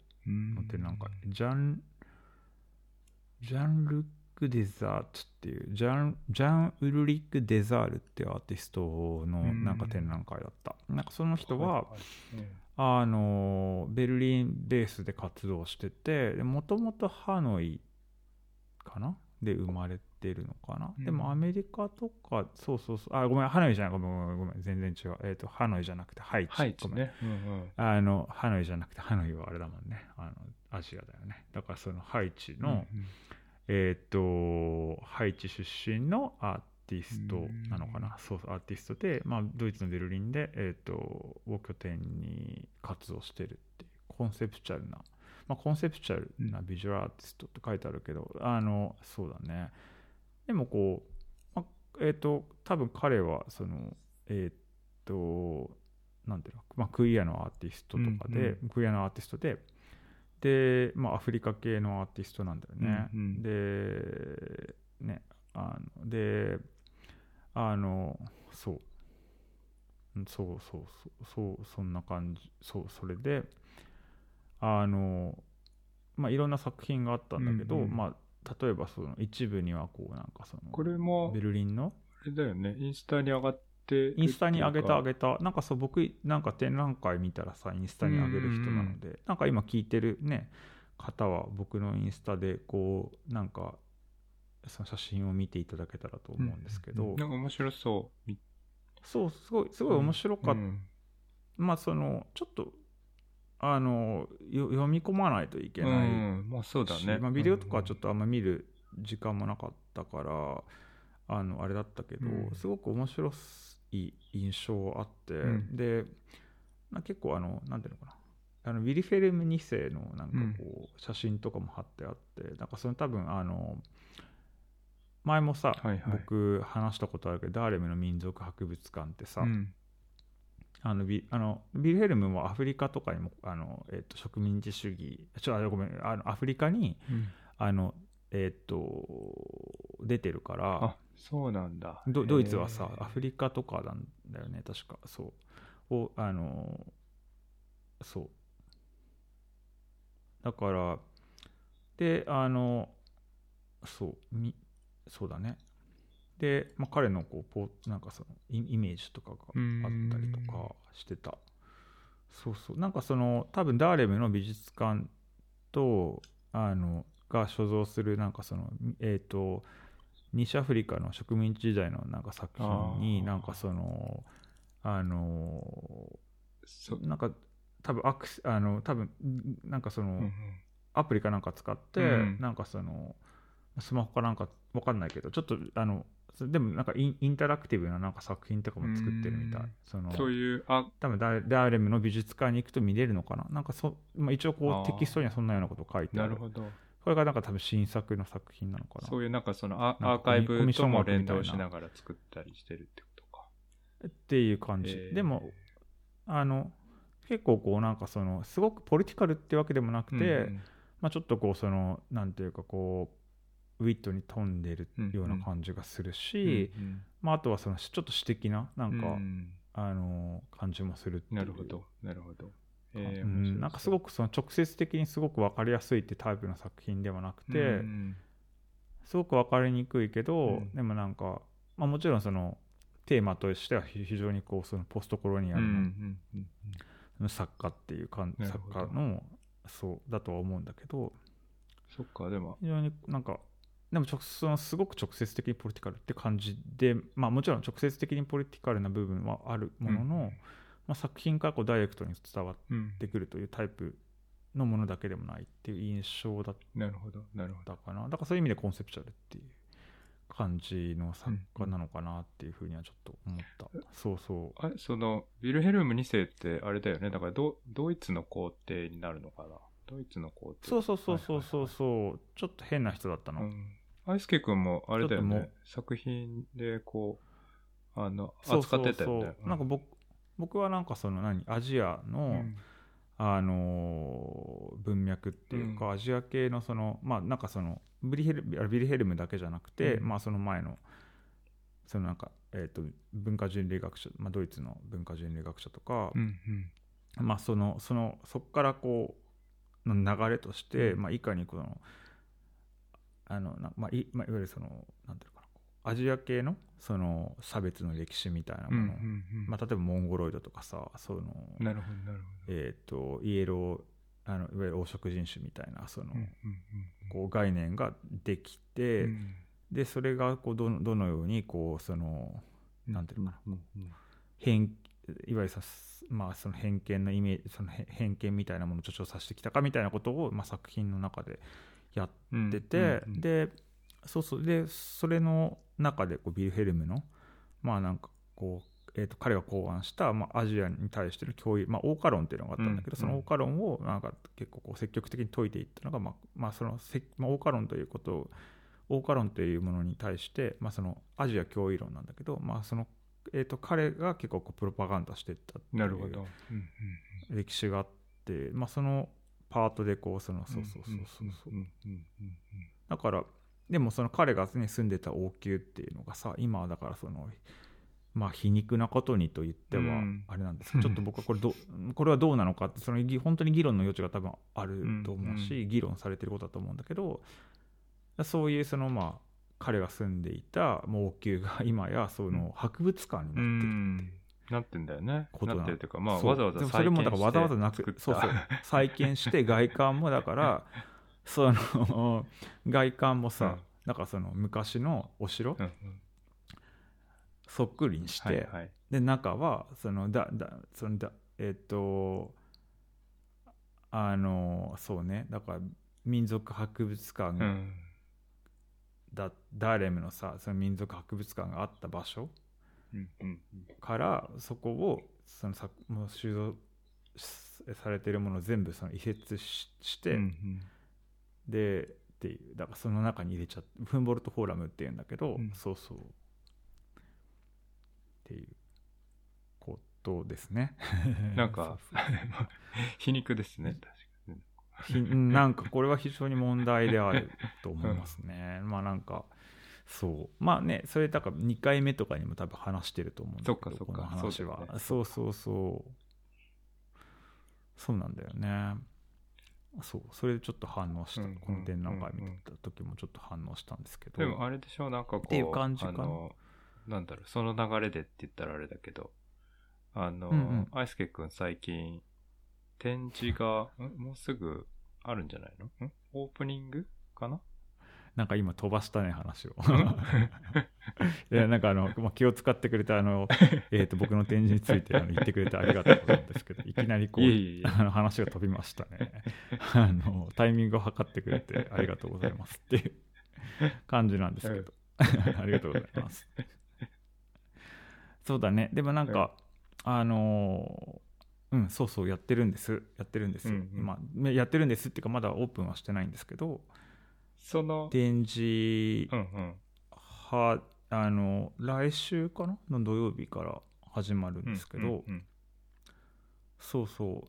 って、なんか、ジャン、ジャン・ルック・デザートっていう、ジャン、ジャン・ウルリック・デザールっていうアーティストのうん。なんか展覧会だった。なんかその人は、あの、ベルリンベースで活動してて、もともとハノイかな？で生まれてるのかな、うん。でもアメリカとか、そうそうそう、あ、ごめん、ハノイじゃない、ごめん、ごめん、ごめん。全然違う。えっ、と、ハノイじゃなくて、ハイチ。ハイチね。うんうん。あの、ハノイじゃなくて、ハノイはあれだもんね。あの、アジアだよね。だからそのハイチの、うんうん。えっ、と、ハイチ出身のアーティストなのかな、そうそう、アーティストで、まあ、ドイツのベルリンで、えっ、と、を拠点に活動してるっていう、コンセプチュアルな、まあ、コンセプチュアルなビジュアルアーティストって書いてあるけど、あの、そうだね。でもこう、まあ、えっ、と、多分彼は、その、えっ、と、なんていうの、まあ、クイアのアーティストとかで、うんクイアのアーティストで、で、まあ、アフリカ系のアーティストなんだよね。うんうんで、ね、あの、で、あの、そう、うんそうそうそう、そう、そんな感じ、そう、それで、あの、まあ、いろんな作品があったんだけど、うんうん。まあ、例えばその一部にはこうなんかそのこれもベルリンの？あれだよね。インスタに上がってインスタに上げた上げた。なんかそう僕なんか展覧会見たらさインスタに上げる人なので、なんか今聞いてるね方は僕のインスタでこうなんかその写真を見ていただけたらと思うんですけど、うんなんか面白そう。みそうすごいすごい面白かった、うん。まあそのちょっとあのよ読み込まないといけない、うんまあそうだね。しまあ、ビデオとかはちょっととあんま見る時間もなかったからあのあれだったけど、うん。すごく面白い印象あって、うん。でな結構あのなんていうのかな。あのウィリフェルム2世のなんかこう写真とかも貼ってあって、なんかその多分あの前もさ、はいはい。僕話したことあるけどダーレムの民族博物館ってさ、うんあのビあのビルヘルムもアフリカとかにもあの、えっと植民地主義ちょあごめんあのアフリカにうん。あのえっと出てるからあそうなんだ。ドドイツはさアフリカとかなんだよね確か。そう。をあのそう。だからであのそうみそうだねで、まあ、彼のこうポーなんかそのイイメージとかがあったりとかしてた。そうそう。なんかその多分ダーレムの美術館とあのが所蔵するなんかそのえっ、と西アフリカの植民地時代のなんか作品になんかそのあのそなんか多分アクセあの多分なんかその、うんうん。アプリかなんか使って、うん。なんかそのスマホかなんかわかんないけどちょっとあのそでもなんかインインタラクティブななんか作品とかも作ってるみたい。うん。そのそういうあ多分ダダーレムの美術館に行くと見れるのかな。なんかそ、まあ、一応こうテキストにはそんなようなこと書いてある。なるほど。これがなんか多分新作の作品なのかな。そういうなんかそのアアーカイブとも連動しながら作ったりしてるってことか。っていう感じ、えー。でもあの結構こうなんかそのすごくポリティカルってわけでもなくて、うん。まあ、ちょっとこうそのなんていうかこうウィットに富んでるような感じがするうんし、うんまあ、あとはそのちょっと詩的ななんか、うん。あの感じもするなるほど。なるほど。えーうん、なんかすごくその直接的にすごく分かりやすいってタイプの作品ではなくて、うんすごく分かりにくいけど、うん。でもなんか、まあ、もちろんそのテーマとしては非非常にこうそのポストコロニアうんうルんうんの作家っていうか作家のそうだとは思うんだけど。そっかでも。非常になんかでも直そのすごく直接的にポリティカルって感じで、まあ、もちろん直接的にポリティカルな部分はあるものの、うん。まあ、作品からこうダイレクトに伝わっうんてくるというタイプのものだけでもないっていう印象だっな。るほどなるほど。たかなだからそういう意味でコンセプチュアルっていう感じの作家なのかなっていうふうにはちょっと思った、そうそう。あれそのウィルヘルム2世ってあれだよね。だからドドイツの皇帝になるのかな。ドイツの皇帝？そうそうそうそうそうそう。ちょっと変な人だったの、うん愛介君もあれだよね作品でこうあのそうそう扱ってたよね。そうなんか僕僕はなんかその何アジアの、うん。あのー文脈っていうか、うん。アジア系のそのまあなんかそのブリヘルあビリヘルムだけじゃなくて、うん。まあその前のそのなんか、えー、と文化人類学者、まあ、ドイツの文化人類学者とか、うんうん。まあそのそのそこからこうの流れとして、うん。まあ、いかにこのあのな、まあいまあ、いわゆるそのなんていうのかなアジア系のその差別の歴史みたいなうんうんもの、うん。まあ、例えばモンゴロイドとかさそういうのなるほどなるえー、とイエローあのいわゆる黄色人種みたいなその、ほどうんうんこう概念ができて、うん。でそれがこうどのどのようにこうそのうんなんていうのかな。うんうん。偏いわゆるさ、まあ、その偏見のイメージそのへ偏見みたいなものを助長させてきたかみたいなことを、まあ、作品の中でやっうんてて、うんうん。でそうそうでそれの中でこうビルヘルムのまあなんかこう、えー、と彼が考案した、まあ、アジアに対しての教育、まあ、オーカ論っていうのがあったんだけど、うんそのオーカ論をなんか結構こう積極的に解いていったのが、まあまあそのせまあ、オーカ論ということをオーカ論というものに対して、まあ、そのアジア脅威論なんだけど、まあそのえー、と彼が結構こうプロパガンダしていったっていう歴史があって、まあ、そのパートでこうそのそうそうそうそう。そうだからでもその彼が、ね、住んでた王宮っていうのがさ今はだからそのまあ皮肉なことにと言ってはうん。あれなんですけど、ちょっと僕はこれどこれはどうなのかってそのぎ本当に議論の余地が多分あると思うし、うん。議論されてることだと思うんだけどそういうそのまあ彼が住んでいた王宮が今やその博物館になってるうんなってんだよね。ことななってるっていうか、まあ、そう。わざわざでもそれもだからわざわざなくそうそう。再建して外観もだから その外観もさ、うん。だからその昔のお城うんうん。そっくりにして、はいはい。で中はそのだだそのだえっ、とあのそうね。だから民族博物館うん。だ、ダーレムのさその民族博物館があった場所からそこをそのさもう収蔵しされてるものを全部その移設しして、うんうん。でっていうだからその中に入れちゃってフンボルトフォーラムっていうんだけど、うん。そうそう。っていうことですね。なんか皮肉ですね、確かに。なんかこれは非常に問題であると思いますね、まあなんかそう。まあねそれだから2回目とかにも多分話してると思うんだけどそっかそっか。この話は。そうそうそうそう。なんだよね。そう。それでちょっと反応した、うんこの展覧会見た時もちょっと反応したんですけど。でもあれでしょ、なんかこう、っていう感じかな。なんだろう、その流れでって言ったらあれだけど、あの、うんうん。愛介くん最近、展示が、んもうすぐあるんじゃないのんオープニングかななんか今飛ばしたね話を。いやなんかあの、まあ、気を使ってくれたあの、えー、と僕の展示についてあの言ってくれてありがとうございますけどいきなりこうあの話が飛びましたね。あのタイミングを測ってくれてありがとうございますっていう感じなんですけど。ありがとうございます。そうだね。でもなんか、あのーうんそうそうやってるんです。やってるんです。よ、うんうん。まあ、やってるんですっていうかまだオープンはしてないんですけどその、展示うんうん。はあの来週かな？の土曜日から始まるんですけど、うんうんうん。そうそ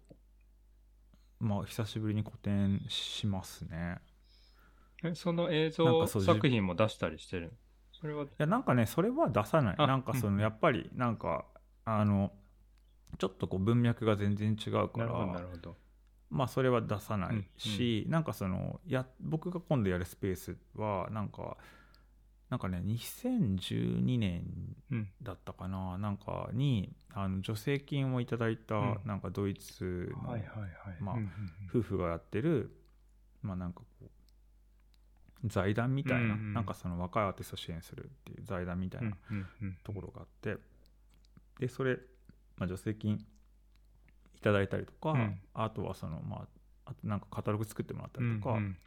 う。まあ久しぶりに個展しますね。えその映像作品も出したりしてる？それは。いやなんかねそれは出さない。あなんかそうんのやっぱりなんかあのちょっとこう文脈が全然違うかなるほど、ならるほど。まあそれは出さないし、なんかそのや僕が今度やるスペースはなんかなんかね2012年うん。だったかななんかにあの助成金をいただいたうん。なんかドイツの夫婦がやってるまあなんかこう財団みたいな、うんうんなんかその若いアーティストを支援するっていう財団みたいうんなうんうん。ところがあって、でそれ、まあ、助成金いただいたりとか、うん。あとはそのまああとなんかカタログ作ってもらったりとか、うんうん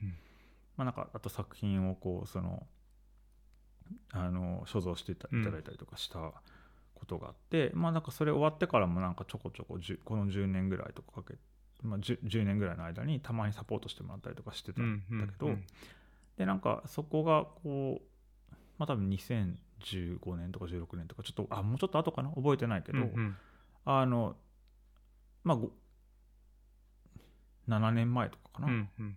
まあ、なんかあと作品をこうそのあの所蔵していただいたりとかしたことがあって、まあなんかそれ終わってからもなんかちょこちょここの10年ぐらいとかかけ、まあ、10, 10年ぐらいの間にたまにサポートしてもらったりとかしてたうんんだけど、うんでなんかそこがこうまあ多分2015年とか16年とかちょっとあもうちょっと後かな？覚えてないけど、うんうん。あのまあご7年前とかかな、うんうん。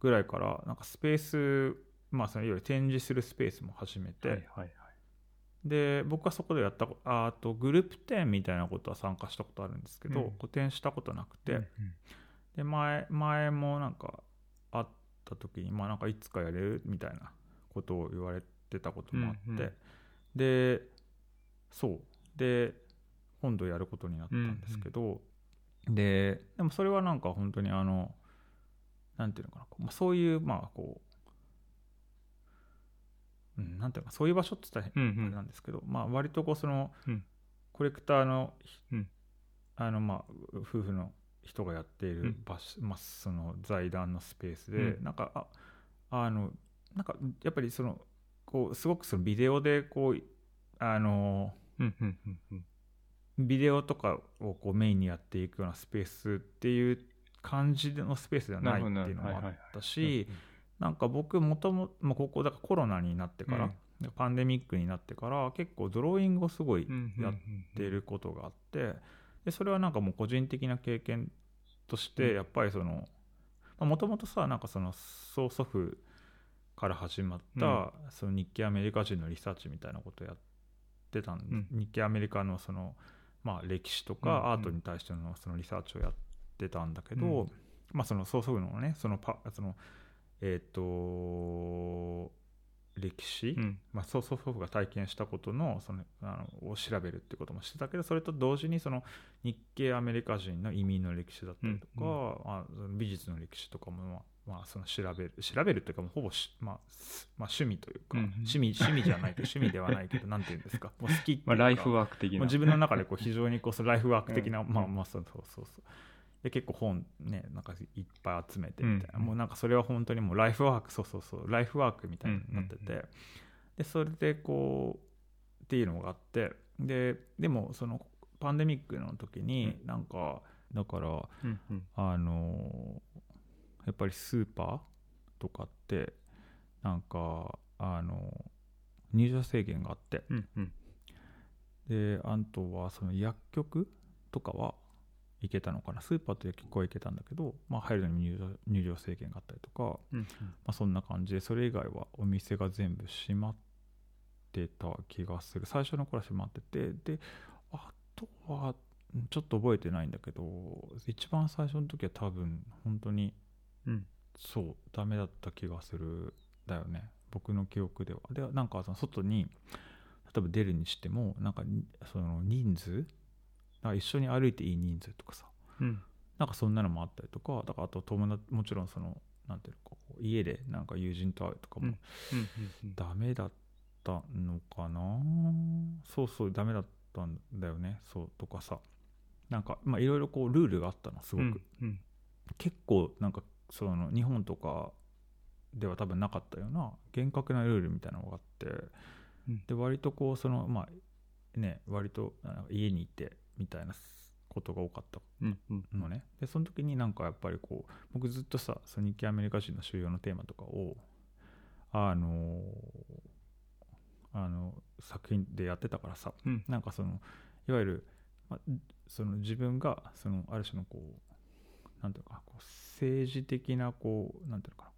ぐらいからなんかスペースまあそのいわゆる展示するスペースも始めて、はいはいはい。で僕はそこでやったこああとグループ展みたいなことは参加したことあるんですけど、うん。個展したことなくて、うんで前前もなんか会った時にまあなんかいつかやれるみたいなことを言われてたこともあって、うんうん。でそう。で今度やることになったんですけど、ででもそれはなんか本当にあのなんていうのかなそういうまあこう、うん、なんていうのかそういう場所って言ったらうんうん。あれなんですけど、まあ割とこうその、うん。コレクターの,、うん。あのまあ夫婦の人がやっている場所、まあ、その財団のスペースで、うん。なんかああのなんかやっぱりそのこうすごくそのビデオでこうあのうんうんうんうんビデオとかをこうメインにやっていくようなスペースっていう感じのスペースではないっていうのもあったしなんか僕もともとここだからコロナになってから、パンデミックになってから結構ドローイングをすごいやっっていることがあってでそれはなんかもう個人的な経験としうん。てやっぱりそのもともとさなんかその曽祖父から始まったその日系アメリカ人のリサーチみたいなことをやってたんん。日系アメリカのそのまあ歴史とうんうん。かアートに対してのそのリサーチをやってたんだけうどまあその曽祖父のねそのパそのえっと歴史、うん。まあ、そう祖父が体験したことのそのあのを調べるってこともしてたけどそれと同時にその日系アメリカ人の移民の歴史だったりとか、うん美術の歴史とかも、まあまあ、その調べる調べるっていうかもうほぼし、まあすまあ、趣味というか、うんうん。趣味趣味じゃないけど 趣味ではないけどなんていうんですかもう好きまあ、ライフワーク的な。自分の中でこう非常にこうそのライフワーク的な、うん。まあまあそうそうそうそうで結構本ねなんかいっぱい集めてみたいな、うんもうなんかそれは本当にもうライフワークそうそうそうライフワークみたいになってて、うんうん。でそれでこうっていうのがあって。ででもそのパンデミックの時になんかだからうんうん。あのやっぱりスーパーとかってなんかあの入場制限があって。うんうん。であとはその薬局とかは行けたのかな。スーパーと薬局は行けたんだけど、まあ、入るのに入場入場制限があったりとか、うんまあ、そんな感じでそれ以外はお店が全部閉まってた気がする。最初の頃は閉まっててであとはうんちょっと覚えてないんだけど一番最初の時は多分本当にうん。そうダメだった気がするだよね。僕の記憶では。でなんかその外に例えば出るにしてもなんかにその人数なんか一緒に歩いていい人数とかさ。うん。なんかそんなのもあったりとかだからあと友達もちろんそのなんていうのか家でなんか友人と会うとかもダメだったのかな、そうそうダメだったんだよね。そうとかさ。なんかまあいろいろこうルールがあったのすごく、うん結構なんかその日本とかでは多分なかったような厳格なルールみたいなのがあって、うん。で割とこうそのまあね割と家にいてみたいなことが多かったうんうん。うんのね。でその時になんかやっぱりこう僕ずっとさその日系アメリカ人の収容のテーマとかをあのあの作品でやってたからさうん。なんかそのいわゆる、まあ、その自分がそのある種のこうなんていうのかなこう政治的なこうなんていうのかな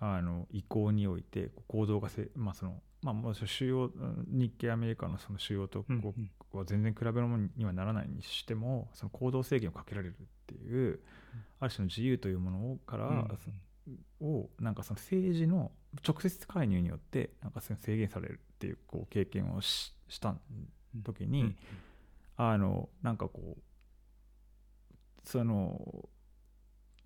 あの意向において行動がせまあそのまあも主要うん日系アメリカのその主要とは全然比べるものにはならないにしてもその行動制限をかけられるっていうある種の自由というものから、をなんかその政治の直接介入によってなんかその制限されるっていうこう経験をしした時に、うん。あのなんかこうその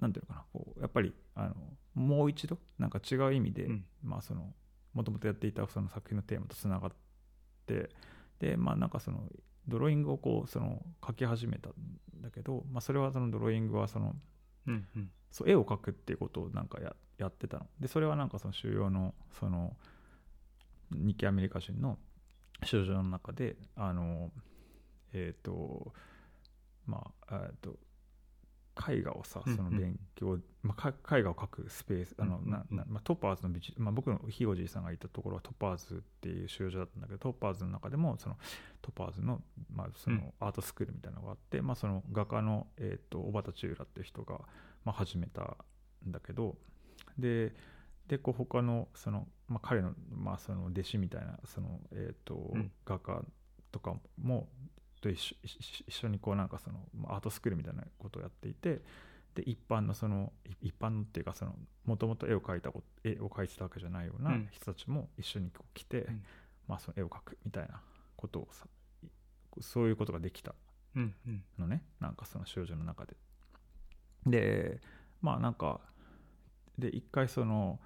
なんていうのかなこうやっぱりあのもう一度なんか違う意味で、うん。まあそのもともとやっていたその作品のテーマとつながってでまあなんかそのドローイングをこうその描き始めたんだけど、まあ、それはそのドローイングはそのうんうん。そう絵を描くっていうことをなんかややってたの。でそれはなんかその収容のその日系アメリカ人の少女の中であのえっ、とまあえっと絵画をさうんうん。その勉強、まあ、か絵画を描くスペースあの、うんうん。ななまあ、トッパーズの美術、まあ、僕のひいおじいさんがいたところはトッパーズっていう収容所だったんだけどトッパーズの中でもそのトッパーズの,、まあ、そうん。のアートスクールみたいなのがあって、まあ、その画家の、えー、と小畑千浦っていう人が、まあ、始めたんだけどででこう他のその、まあ、彼の,、まあその弟子みたいなその、えーとうん。画家とかもと一緒にこうなんかそのまあアートスクールみたいなことをやっていてで一般のそのい一般のっていうかそのもともと絵を描いた絵を描いてたわけじゃないようなうん。人たちも一緒にこう来て、ん。まあ、その絵を描くみたいなことをさいそういうことができたうんうん。のね。なんかその少女の中で。でまあなんかで一回その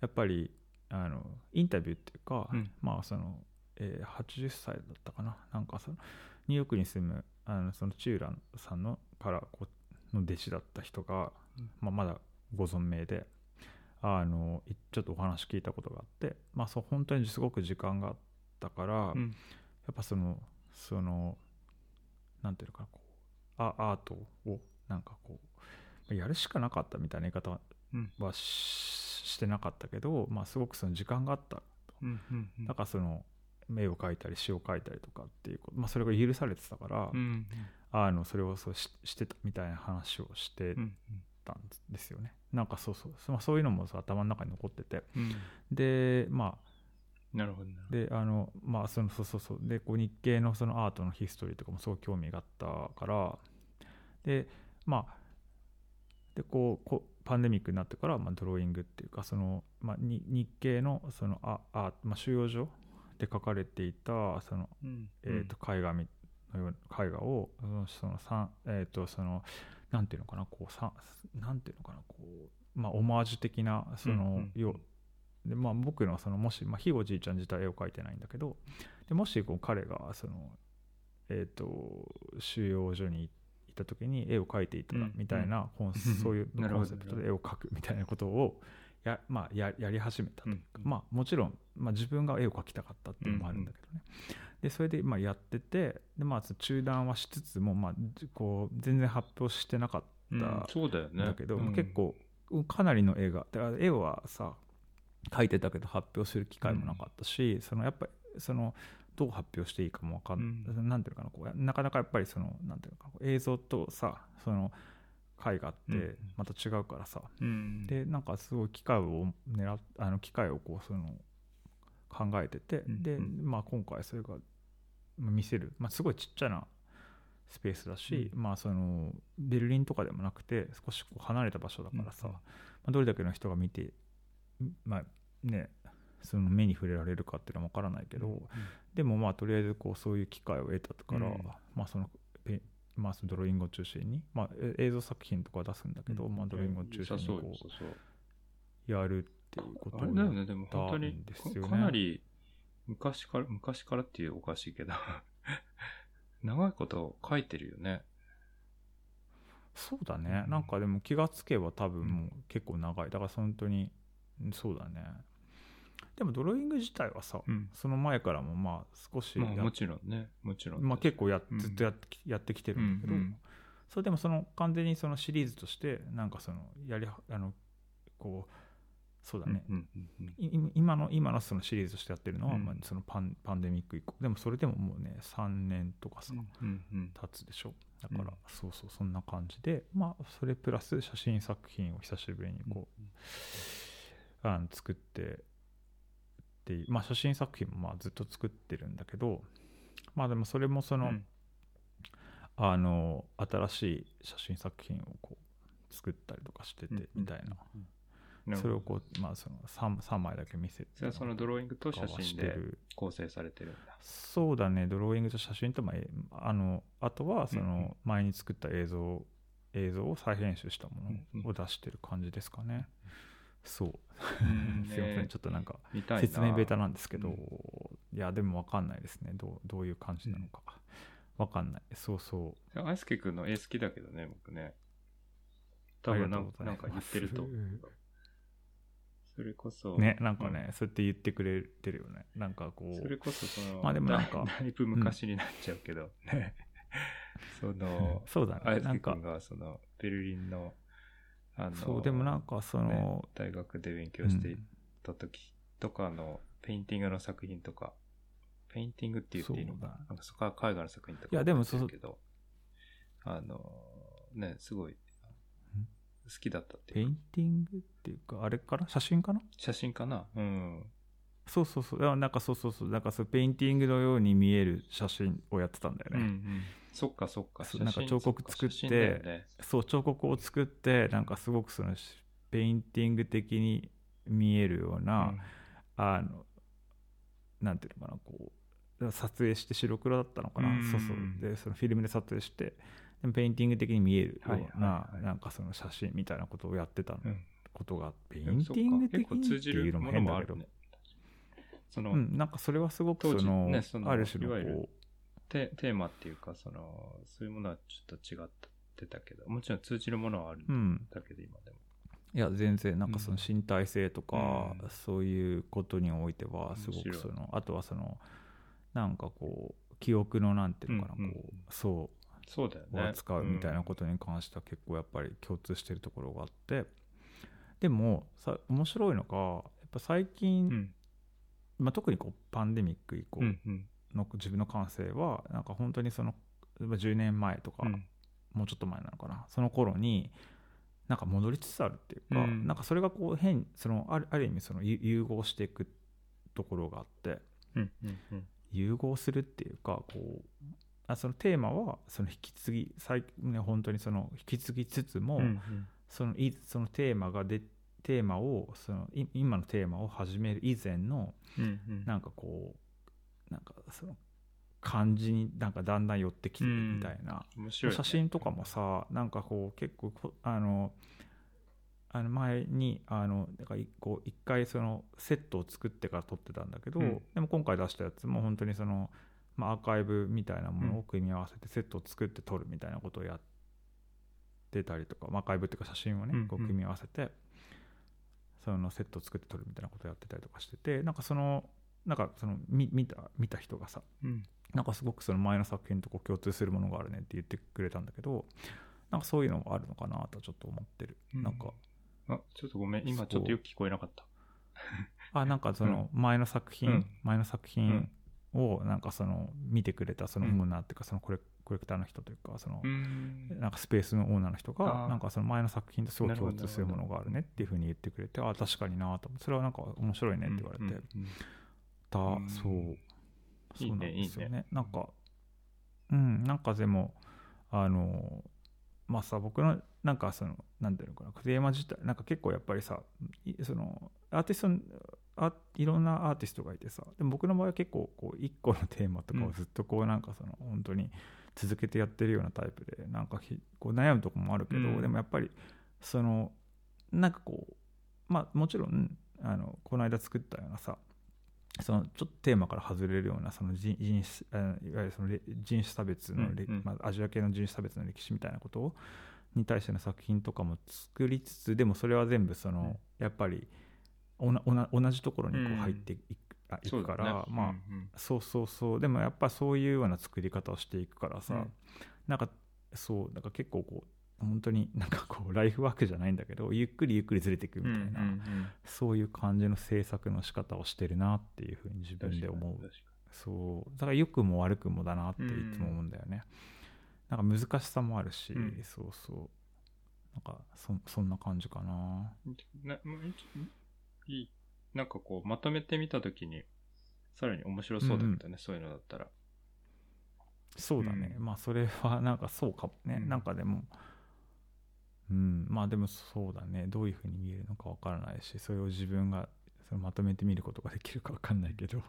やっぱりあのインタビューっていうか、うん。まあその、えー80歳だったかな。なんかそのニューヨークに住むあのそのチューランさんのからこうの弟子だった人が、うん。まあ、まだご存命であのいちょっとお話聞いたことがあって、まあ、そう本当にすごく時間があったから、うん。やっぱそのそのなんていうのかなこうアアートをなんかこうやるしかなかったみたいな言い方うん。はししてなかったけど、まあ、すごくその時間があったうんうんうん。だからその絵を描いたり詩を描いたりとかっていうこと、まあ、それが許されてたから、うんあのそれをそうししてたみたいな話をしてうんたんですよね。なんかそうそう、まあ、そういうのもさ頭の中に残ってて。うん。でまあなるほどであのまあそのそうそうそう。でこう日系のそのアートのヒストリーとかもすごく興味があったからでまあでこうこパンデミックになってから、まあ、ドローイングっていうかその、まあ、に日系のそのああ、まあ、収容所で書かれていたその、うん。えー、と絵画みの絵画をそのそのえっ、とそのなんていうのかなこうさなんていうのかなこうまあオマージュ的なその、うんうん。でまあ僕のそのもし、まあ、ひいおじいちゃん自体絵を描いてないんだけどでもしこう彼がそのえっ、と収容所にいた時に絵を描いていたみたいな、コンん。そういう コンセプトで絵を描くみたいなことをや,、まあ、ややり始めたというか、うん。まあもちろん、まあ、自分が絵を描きたかったっていうのもあるんだけどね、でそれでまあやっててで、まあ、中断はしつつも、まあ、じこう全然発表してなかっうんたそうだよね。だけど、うん。結構かなりの絵がだから絵はさ描いてたけど発表する機会もなかったし、そのやっぱりそのどう発表していいかもわかんない、なんていうのかなこうなかなかやっぱりそのなんていうのか映像とさその絵画ってまた違うからさ、うん、でなんかすごい機会を狙っあの機会をこうその考えてて、うん。で、うん。まあ、今回それがまあ見せる、まあ、すごいちっちゃなスペースだし、まあそのベルリンとかでもなくて少しこう離れた場所だからさ、うん。まあ、どれだけの人が見て、まあね、その目に触れられるかっていうのは分からないけど、でもまあとりあえずこうそういう機会を得たから、うん。まあそのペまあ、そのドローイングを中心に、まあ、え映像作品とかは出すんだけど、うん。まあ、ドローイングを中心にこうやるっていうことにやったんですよね。かかなり昔から、昔からっていうおかしいけど、長いこと書いてるよね。そうだね、うん。なんかでも気がつけば多分もう結構長い。だから本当にうんそうだねでもドローイング自体はさ、うん。その前からもまあ少しやっまあもちろんね、もちろん。まあ、結構やうん。ずっとやってきやってきてるんだけど、それでもその完全にそのシリーズとしてなんかそのやりはあのこうそうだね、今の今のそのシリーズとしてやってるのは、うん。まあ、そのパンパンデミック以降。でもそれでももうね3年とかさ、うんうん経つでしょ。だから、うんそうそうそんな感じでまあそれプラス写真作品を久しぶりにこう、あの作ってまあ写真作品もまあずっと作ってるんだけどまあでもそれもその、うん。あの新しい写真作品をこう作ったりとかしててみたいな、なるほどそれをこうまあその 3, 3枚だけ見せてそれはそのドローイングと写真で構成されてるんだ。そうだね。ドローイングと写真と、まあえあのあとはそうん。うん。の前に作った映像映像を再編集したもうん。うん。のを出してる感じですかね、そう。うん。すいません。ね。ちょっとなんか説明ベタなんですけど、うん。いやでも分かんないですね。どうどういう感じなのか、分かんない。そうそう。アイスケ君の絵好きだけどね、僕ね。多分なんかなんか言ってると。それこそ。ねなんかね、そうやって言ってくれてるよね。なんかこう。ん。それこそその、まあでもなんかだ だいぶ昔になっちゃうけど、ね。その、そうだアイスケねなんか君がその、ベルリンの、あの、そうでもなんかその、ね大学で勉強していた時とかの、ペインティングの作品とか、ペインティングって言っていいのかな？なんかそこから絵画の作品とかいやでもそうけど、あの、ね、すごい、好きだったっていうか。ペインティングっていうかあれかな？写真かな？写真かな？うん。そうそうそう。なんかそうそうそう。なんかそうペインティングのように見える写真をやってたんだようんうね、ん。そっかそっか。そうなんか彫刻作ってね。そう彫刻を作ってなんかすごくそのペインティング的に見えるような、あのなんていうのかなこう撮影して白黒だったのかな、うん。そうそう。でそのフィルムで撮影してでもペインティング的に見えるような、はいはいはい。なんかその写真みたいなことをやってたうん。ことがペイうんンティング的にっていうのも変だけど。その、うん、なんかそれはすごくそのねそのある種のこテテーマっていうか、その、そういうものはちょっと違ってたけど、もちろん通じるものはあるんう、うん、だけど、今でも。いや全然なんかその身体性とか、うんそういうことにおいてはすごくそのあとはそのなんかこう記憶のなんていうのかな、うんうんこうそそうだよね。扱うみたいなことに関しては結構やっぱり共通してるところがあってでもさ面白いのがやっぱ最近、うん。まあ、特にこうパンデミック以降うんうん。の自分の感性はなんか本当にその例えば10年前とか、うん。もうちょっと前なのかな。その頃になんか戻りつつあるっていうか、うん。なんかそれがこう変そのあるある意味そのゆ融合していくところがあってうんうんうん。融合するっていうかこうあそのテーマはその引き継ぎ最、ね、本当にその引き継ぎつつも、うんうん。そのいそのテーマがでテーマをそのい今のテーマを始める以前のうんうん。なんかこうなんかその感じになんかだんだん寄ってきてるみたいな、面白いね、写真とかもさなんかこう結構こあのあの前にあのだかこう一回そのセットを作ってから撮ってたんだけど、うん。でも今回出したやつも本当にその、まあ、アーカイブみたいなものを組み合わせてセットを作って撮るみたいなことをやってたりとか、まあ、アーカイブっていうか写真をねうんうん。こう組み合わせて、そのセットを作って撮るみたいなことをやってたりとかしててなんかそのなんかその見見た見た人がさうん。なんかすごくその前の作品とこう共通するものがあるねって言ってくれたんだけどなんかそういうのもあるのかなとちょっと思ってる、うん。なんか。あ、ちょっとごめん。今ちょっとよく聞こえなかった。あなんかその前の作品、うん。前の作品をなんかその見てくれたそのオーナーっていうかそのコレコレクターの人というかその。なんかスペースのオーナーの人がなんかその前の作品とすごい共通するものがあるねっていうふうに言ってくれてあ確かになとそれはなんか面白いねって言われて、うんうんた、うん。そう。いいそうなんねですよね。いいね。なんかうんなんかでもあのまあさ僕のなんかそのなんていうのかなテーマ自体なんか結構やっぱりさいそのアーティストあいろんなアーティストがいてさでも僕の場合は結構こう一個のテーマとかをずっとこうなんかその本当に続けてやってるようなタイプでなんかひこう悩むとこもあるけど、うん。でもやっぱりそのなんかこうまあもちろんあのこの間作ったようなさそのちょっとテーマから外れるようなその人人種いわゆるそのれ人種差別のれ、うんうん。まあ、アジア系の人種差別の歴史みたいなことをに対しての作品とかも作りつつでもそれは全部その、やっぱりおなおな同じところにこううん。入っていく,、あいくから、そうだね。まあ、うんうん。そうそうそう。でもやっぱそういうような作り方をしていくからさ、うん。なんかそうなんか結構こう本当になんかこうライフワークじゃないんだけどゆっくりゆっくりずれていくみたいな、うんうんうん。そういう感じの制作の仕方をしてるなっていうふうに自分で思う。そう。だから良くも悪くもだなっていつも思うんだよね、なんか難しさもあるし、うん。そうそう。なんかそそんな感じかな。にないなんかこうまとめてみたときにさらに面白そうだったね、そういうのだったら。そうだね、まあそれはなんかそうかもね、うん。なんかでもうん。まあでもそうだね。どういうふうに見えるのかわからないしそれを自分がそのまとめてみることができるかわかんないけど。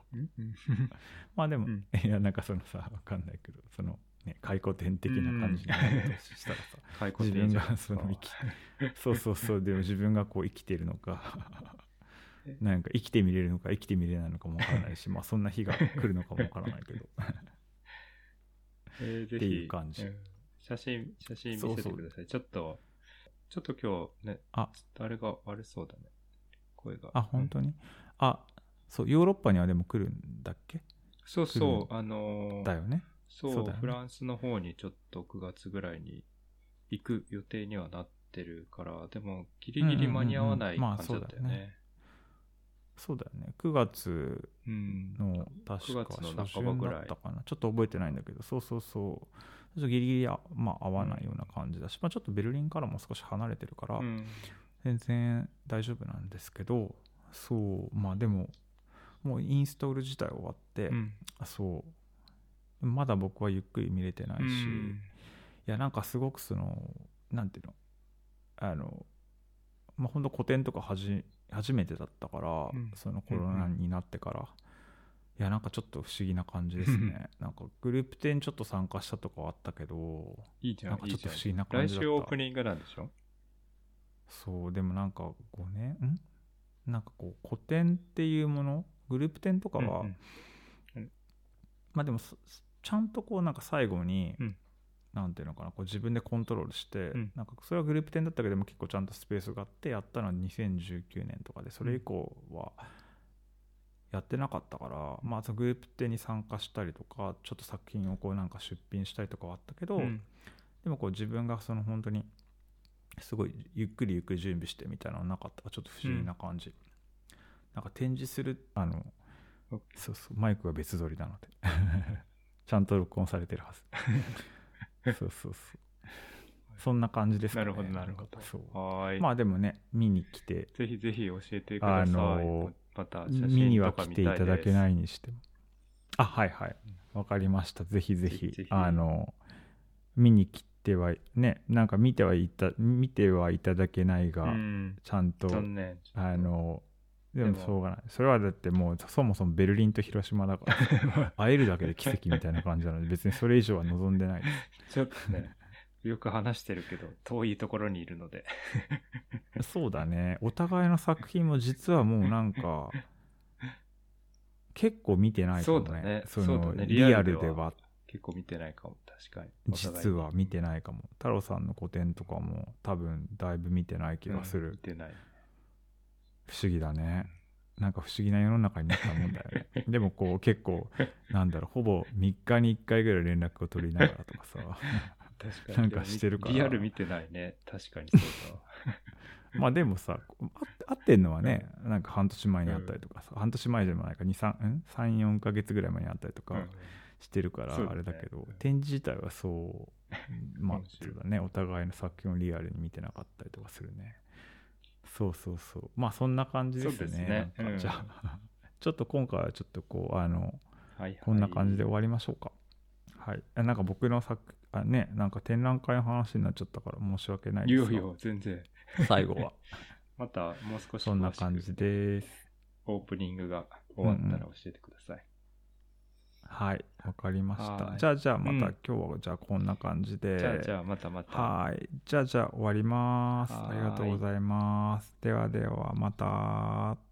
まあでも、うん。いやなんかそのさわかんないけどそのね回顧展的な感じになるとしたらさ、解雇自分がその生きそうそうそう。でも自分がこう生きてるのか なんか生きてみれるのか生きてみれないのかもわからないしまあそんな日が来るのかもわからないけど。えっていう感じ。ん。写真写真見せてください。ちょっとちょっと今日ねあ。ちょっとあれが悪そうだね。声が。あ本当に？あそうヨーロッパにはでも来るんだっけ？そう来そうあのーだよね。そうねフランスの方にちょっと9月ぐらいに行く予定にはなってるからでもギリギリ間に合わない感じだったよそうだよね。そうだよね。9月うん。の確か9月の初半ばぐらい。旬だったかな。ちょっと覚えてないんだけど。そうそうそうちょっとギリギリあ、まあ、合わないような感じだし、まあ、ちょっとベルリンからも少し離れてるから、うん。全然大丈夫なんですけどそうまあでももうインストール自体終わって、うん。そうまだ僕はゆっくり見れてないし、うん。いやなんかすごくそのなんていうのあのまあ本当古典とか初めてだったから、うん。そのコロナになってから、いやなんかちょっと不思議な感じですね。なんかグループ展ちょっと参加したとかはあったけどいいじゃなんんかちょっと不思議な感来じだった。週オープニングなんでしょ？そうでもなんか5年？ん？なんかこう古典っていうもの？グループ展とかは、うんまあでもそちゃんとこうなんか最後に、うん。なんていうのかな？こう自分でコントロールして、うん。なんかそれはグループ展だったけども結構ちゃんとスペースがあってやったのは2019年とかでそれ以降はやってなかったから、まあそのグループ展に参加したりとかちょっと作品をこうなんか出品したりとかはあったけど、うん。でもこう自分がその本当にすごいゆっくりゆっくり準備してみたいなのなかったちょっと不思議な感じ、なんか展示するあのそうそうマイクが別撮りなので。ちゃんと録音されてるはず。そうそうそう。そんな感じですかね。なるほどなるほど。そう。はーい、まあでもね見に来てぜひぜひ教えてください、あのまた写見真には来とか見たいていただけいないにしても。あはいはい。わかりました。ぜひぜひぜひぜひ。あの見に来てはねなんか見てはいた見てはいただけないが、うん。ちゃんと残念。あのでもでもしょうがない。それはだってもうそもそもベルリンと広島だから 会えるだけで奇跡みたいな感じなので別にそれ以上は望んでないです。ちょっとね、よく話してるけど、遠いところにいるので。そうだね。お互いの作品も実はもうなんか 結構見てないかもね。そうだね。そのリアルでは。結構見てないかも、確かに。実は見てないかも。太郎さんの個展とかも多分だいぶ見てない気がする、うん見てない。不思議だね。なんか不思議な世の中になったもんだよね。でもこう結構なんだろうほぼ3日に1回ぐらい連絡を取りながらとかさ。なんかしてるから。リアル見てないね。確かにそうだわ。まあでもさあ会ってんのはねなんか半年前に会ったりとかさ、半年前じゃないか34ヶ月ぐらい前に会ったりとかうん。してるからあれだけど、展示自体はそう まあ面白い。そうだね。お互いの作品をリアルに見てなかったりとかするね。そうそうそう。まあそんな感じですねですね。じゃあ ちょっと今回はちょっとこうあのはいはい。こんな感じで終わりましょうか。はい。あなんか僕の作あねなんか展覧会の話になっちゃったから申し訳ないですがいよいよ、全然。最後は またもう少しそんな感じですオープニングが終わったら教えてください。はいわかりましたはいじゃあじゃあまた、うん今日はじゃあこんな感じでじゃあ、じゃあ、またまた。はい。じゃあじゃあ終わります。ありがとうございます。ではではまた。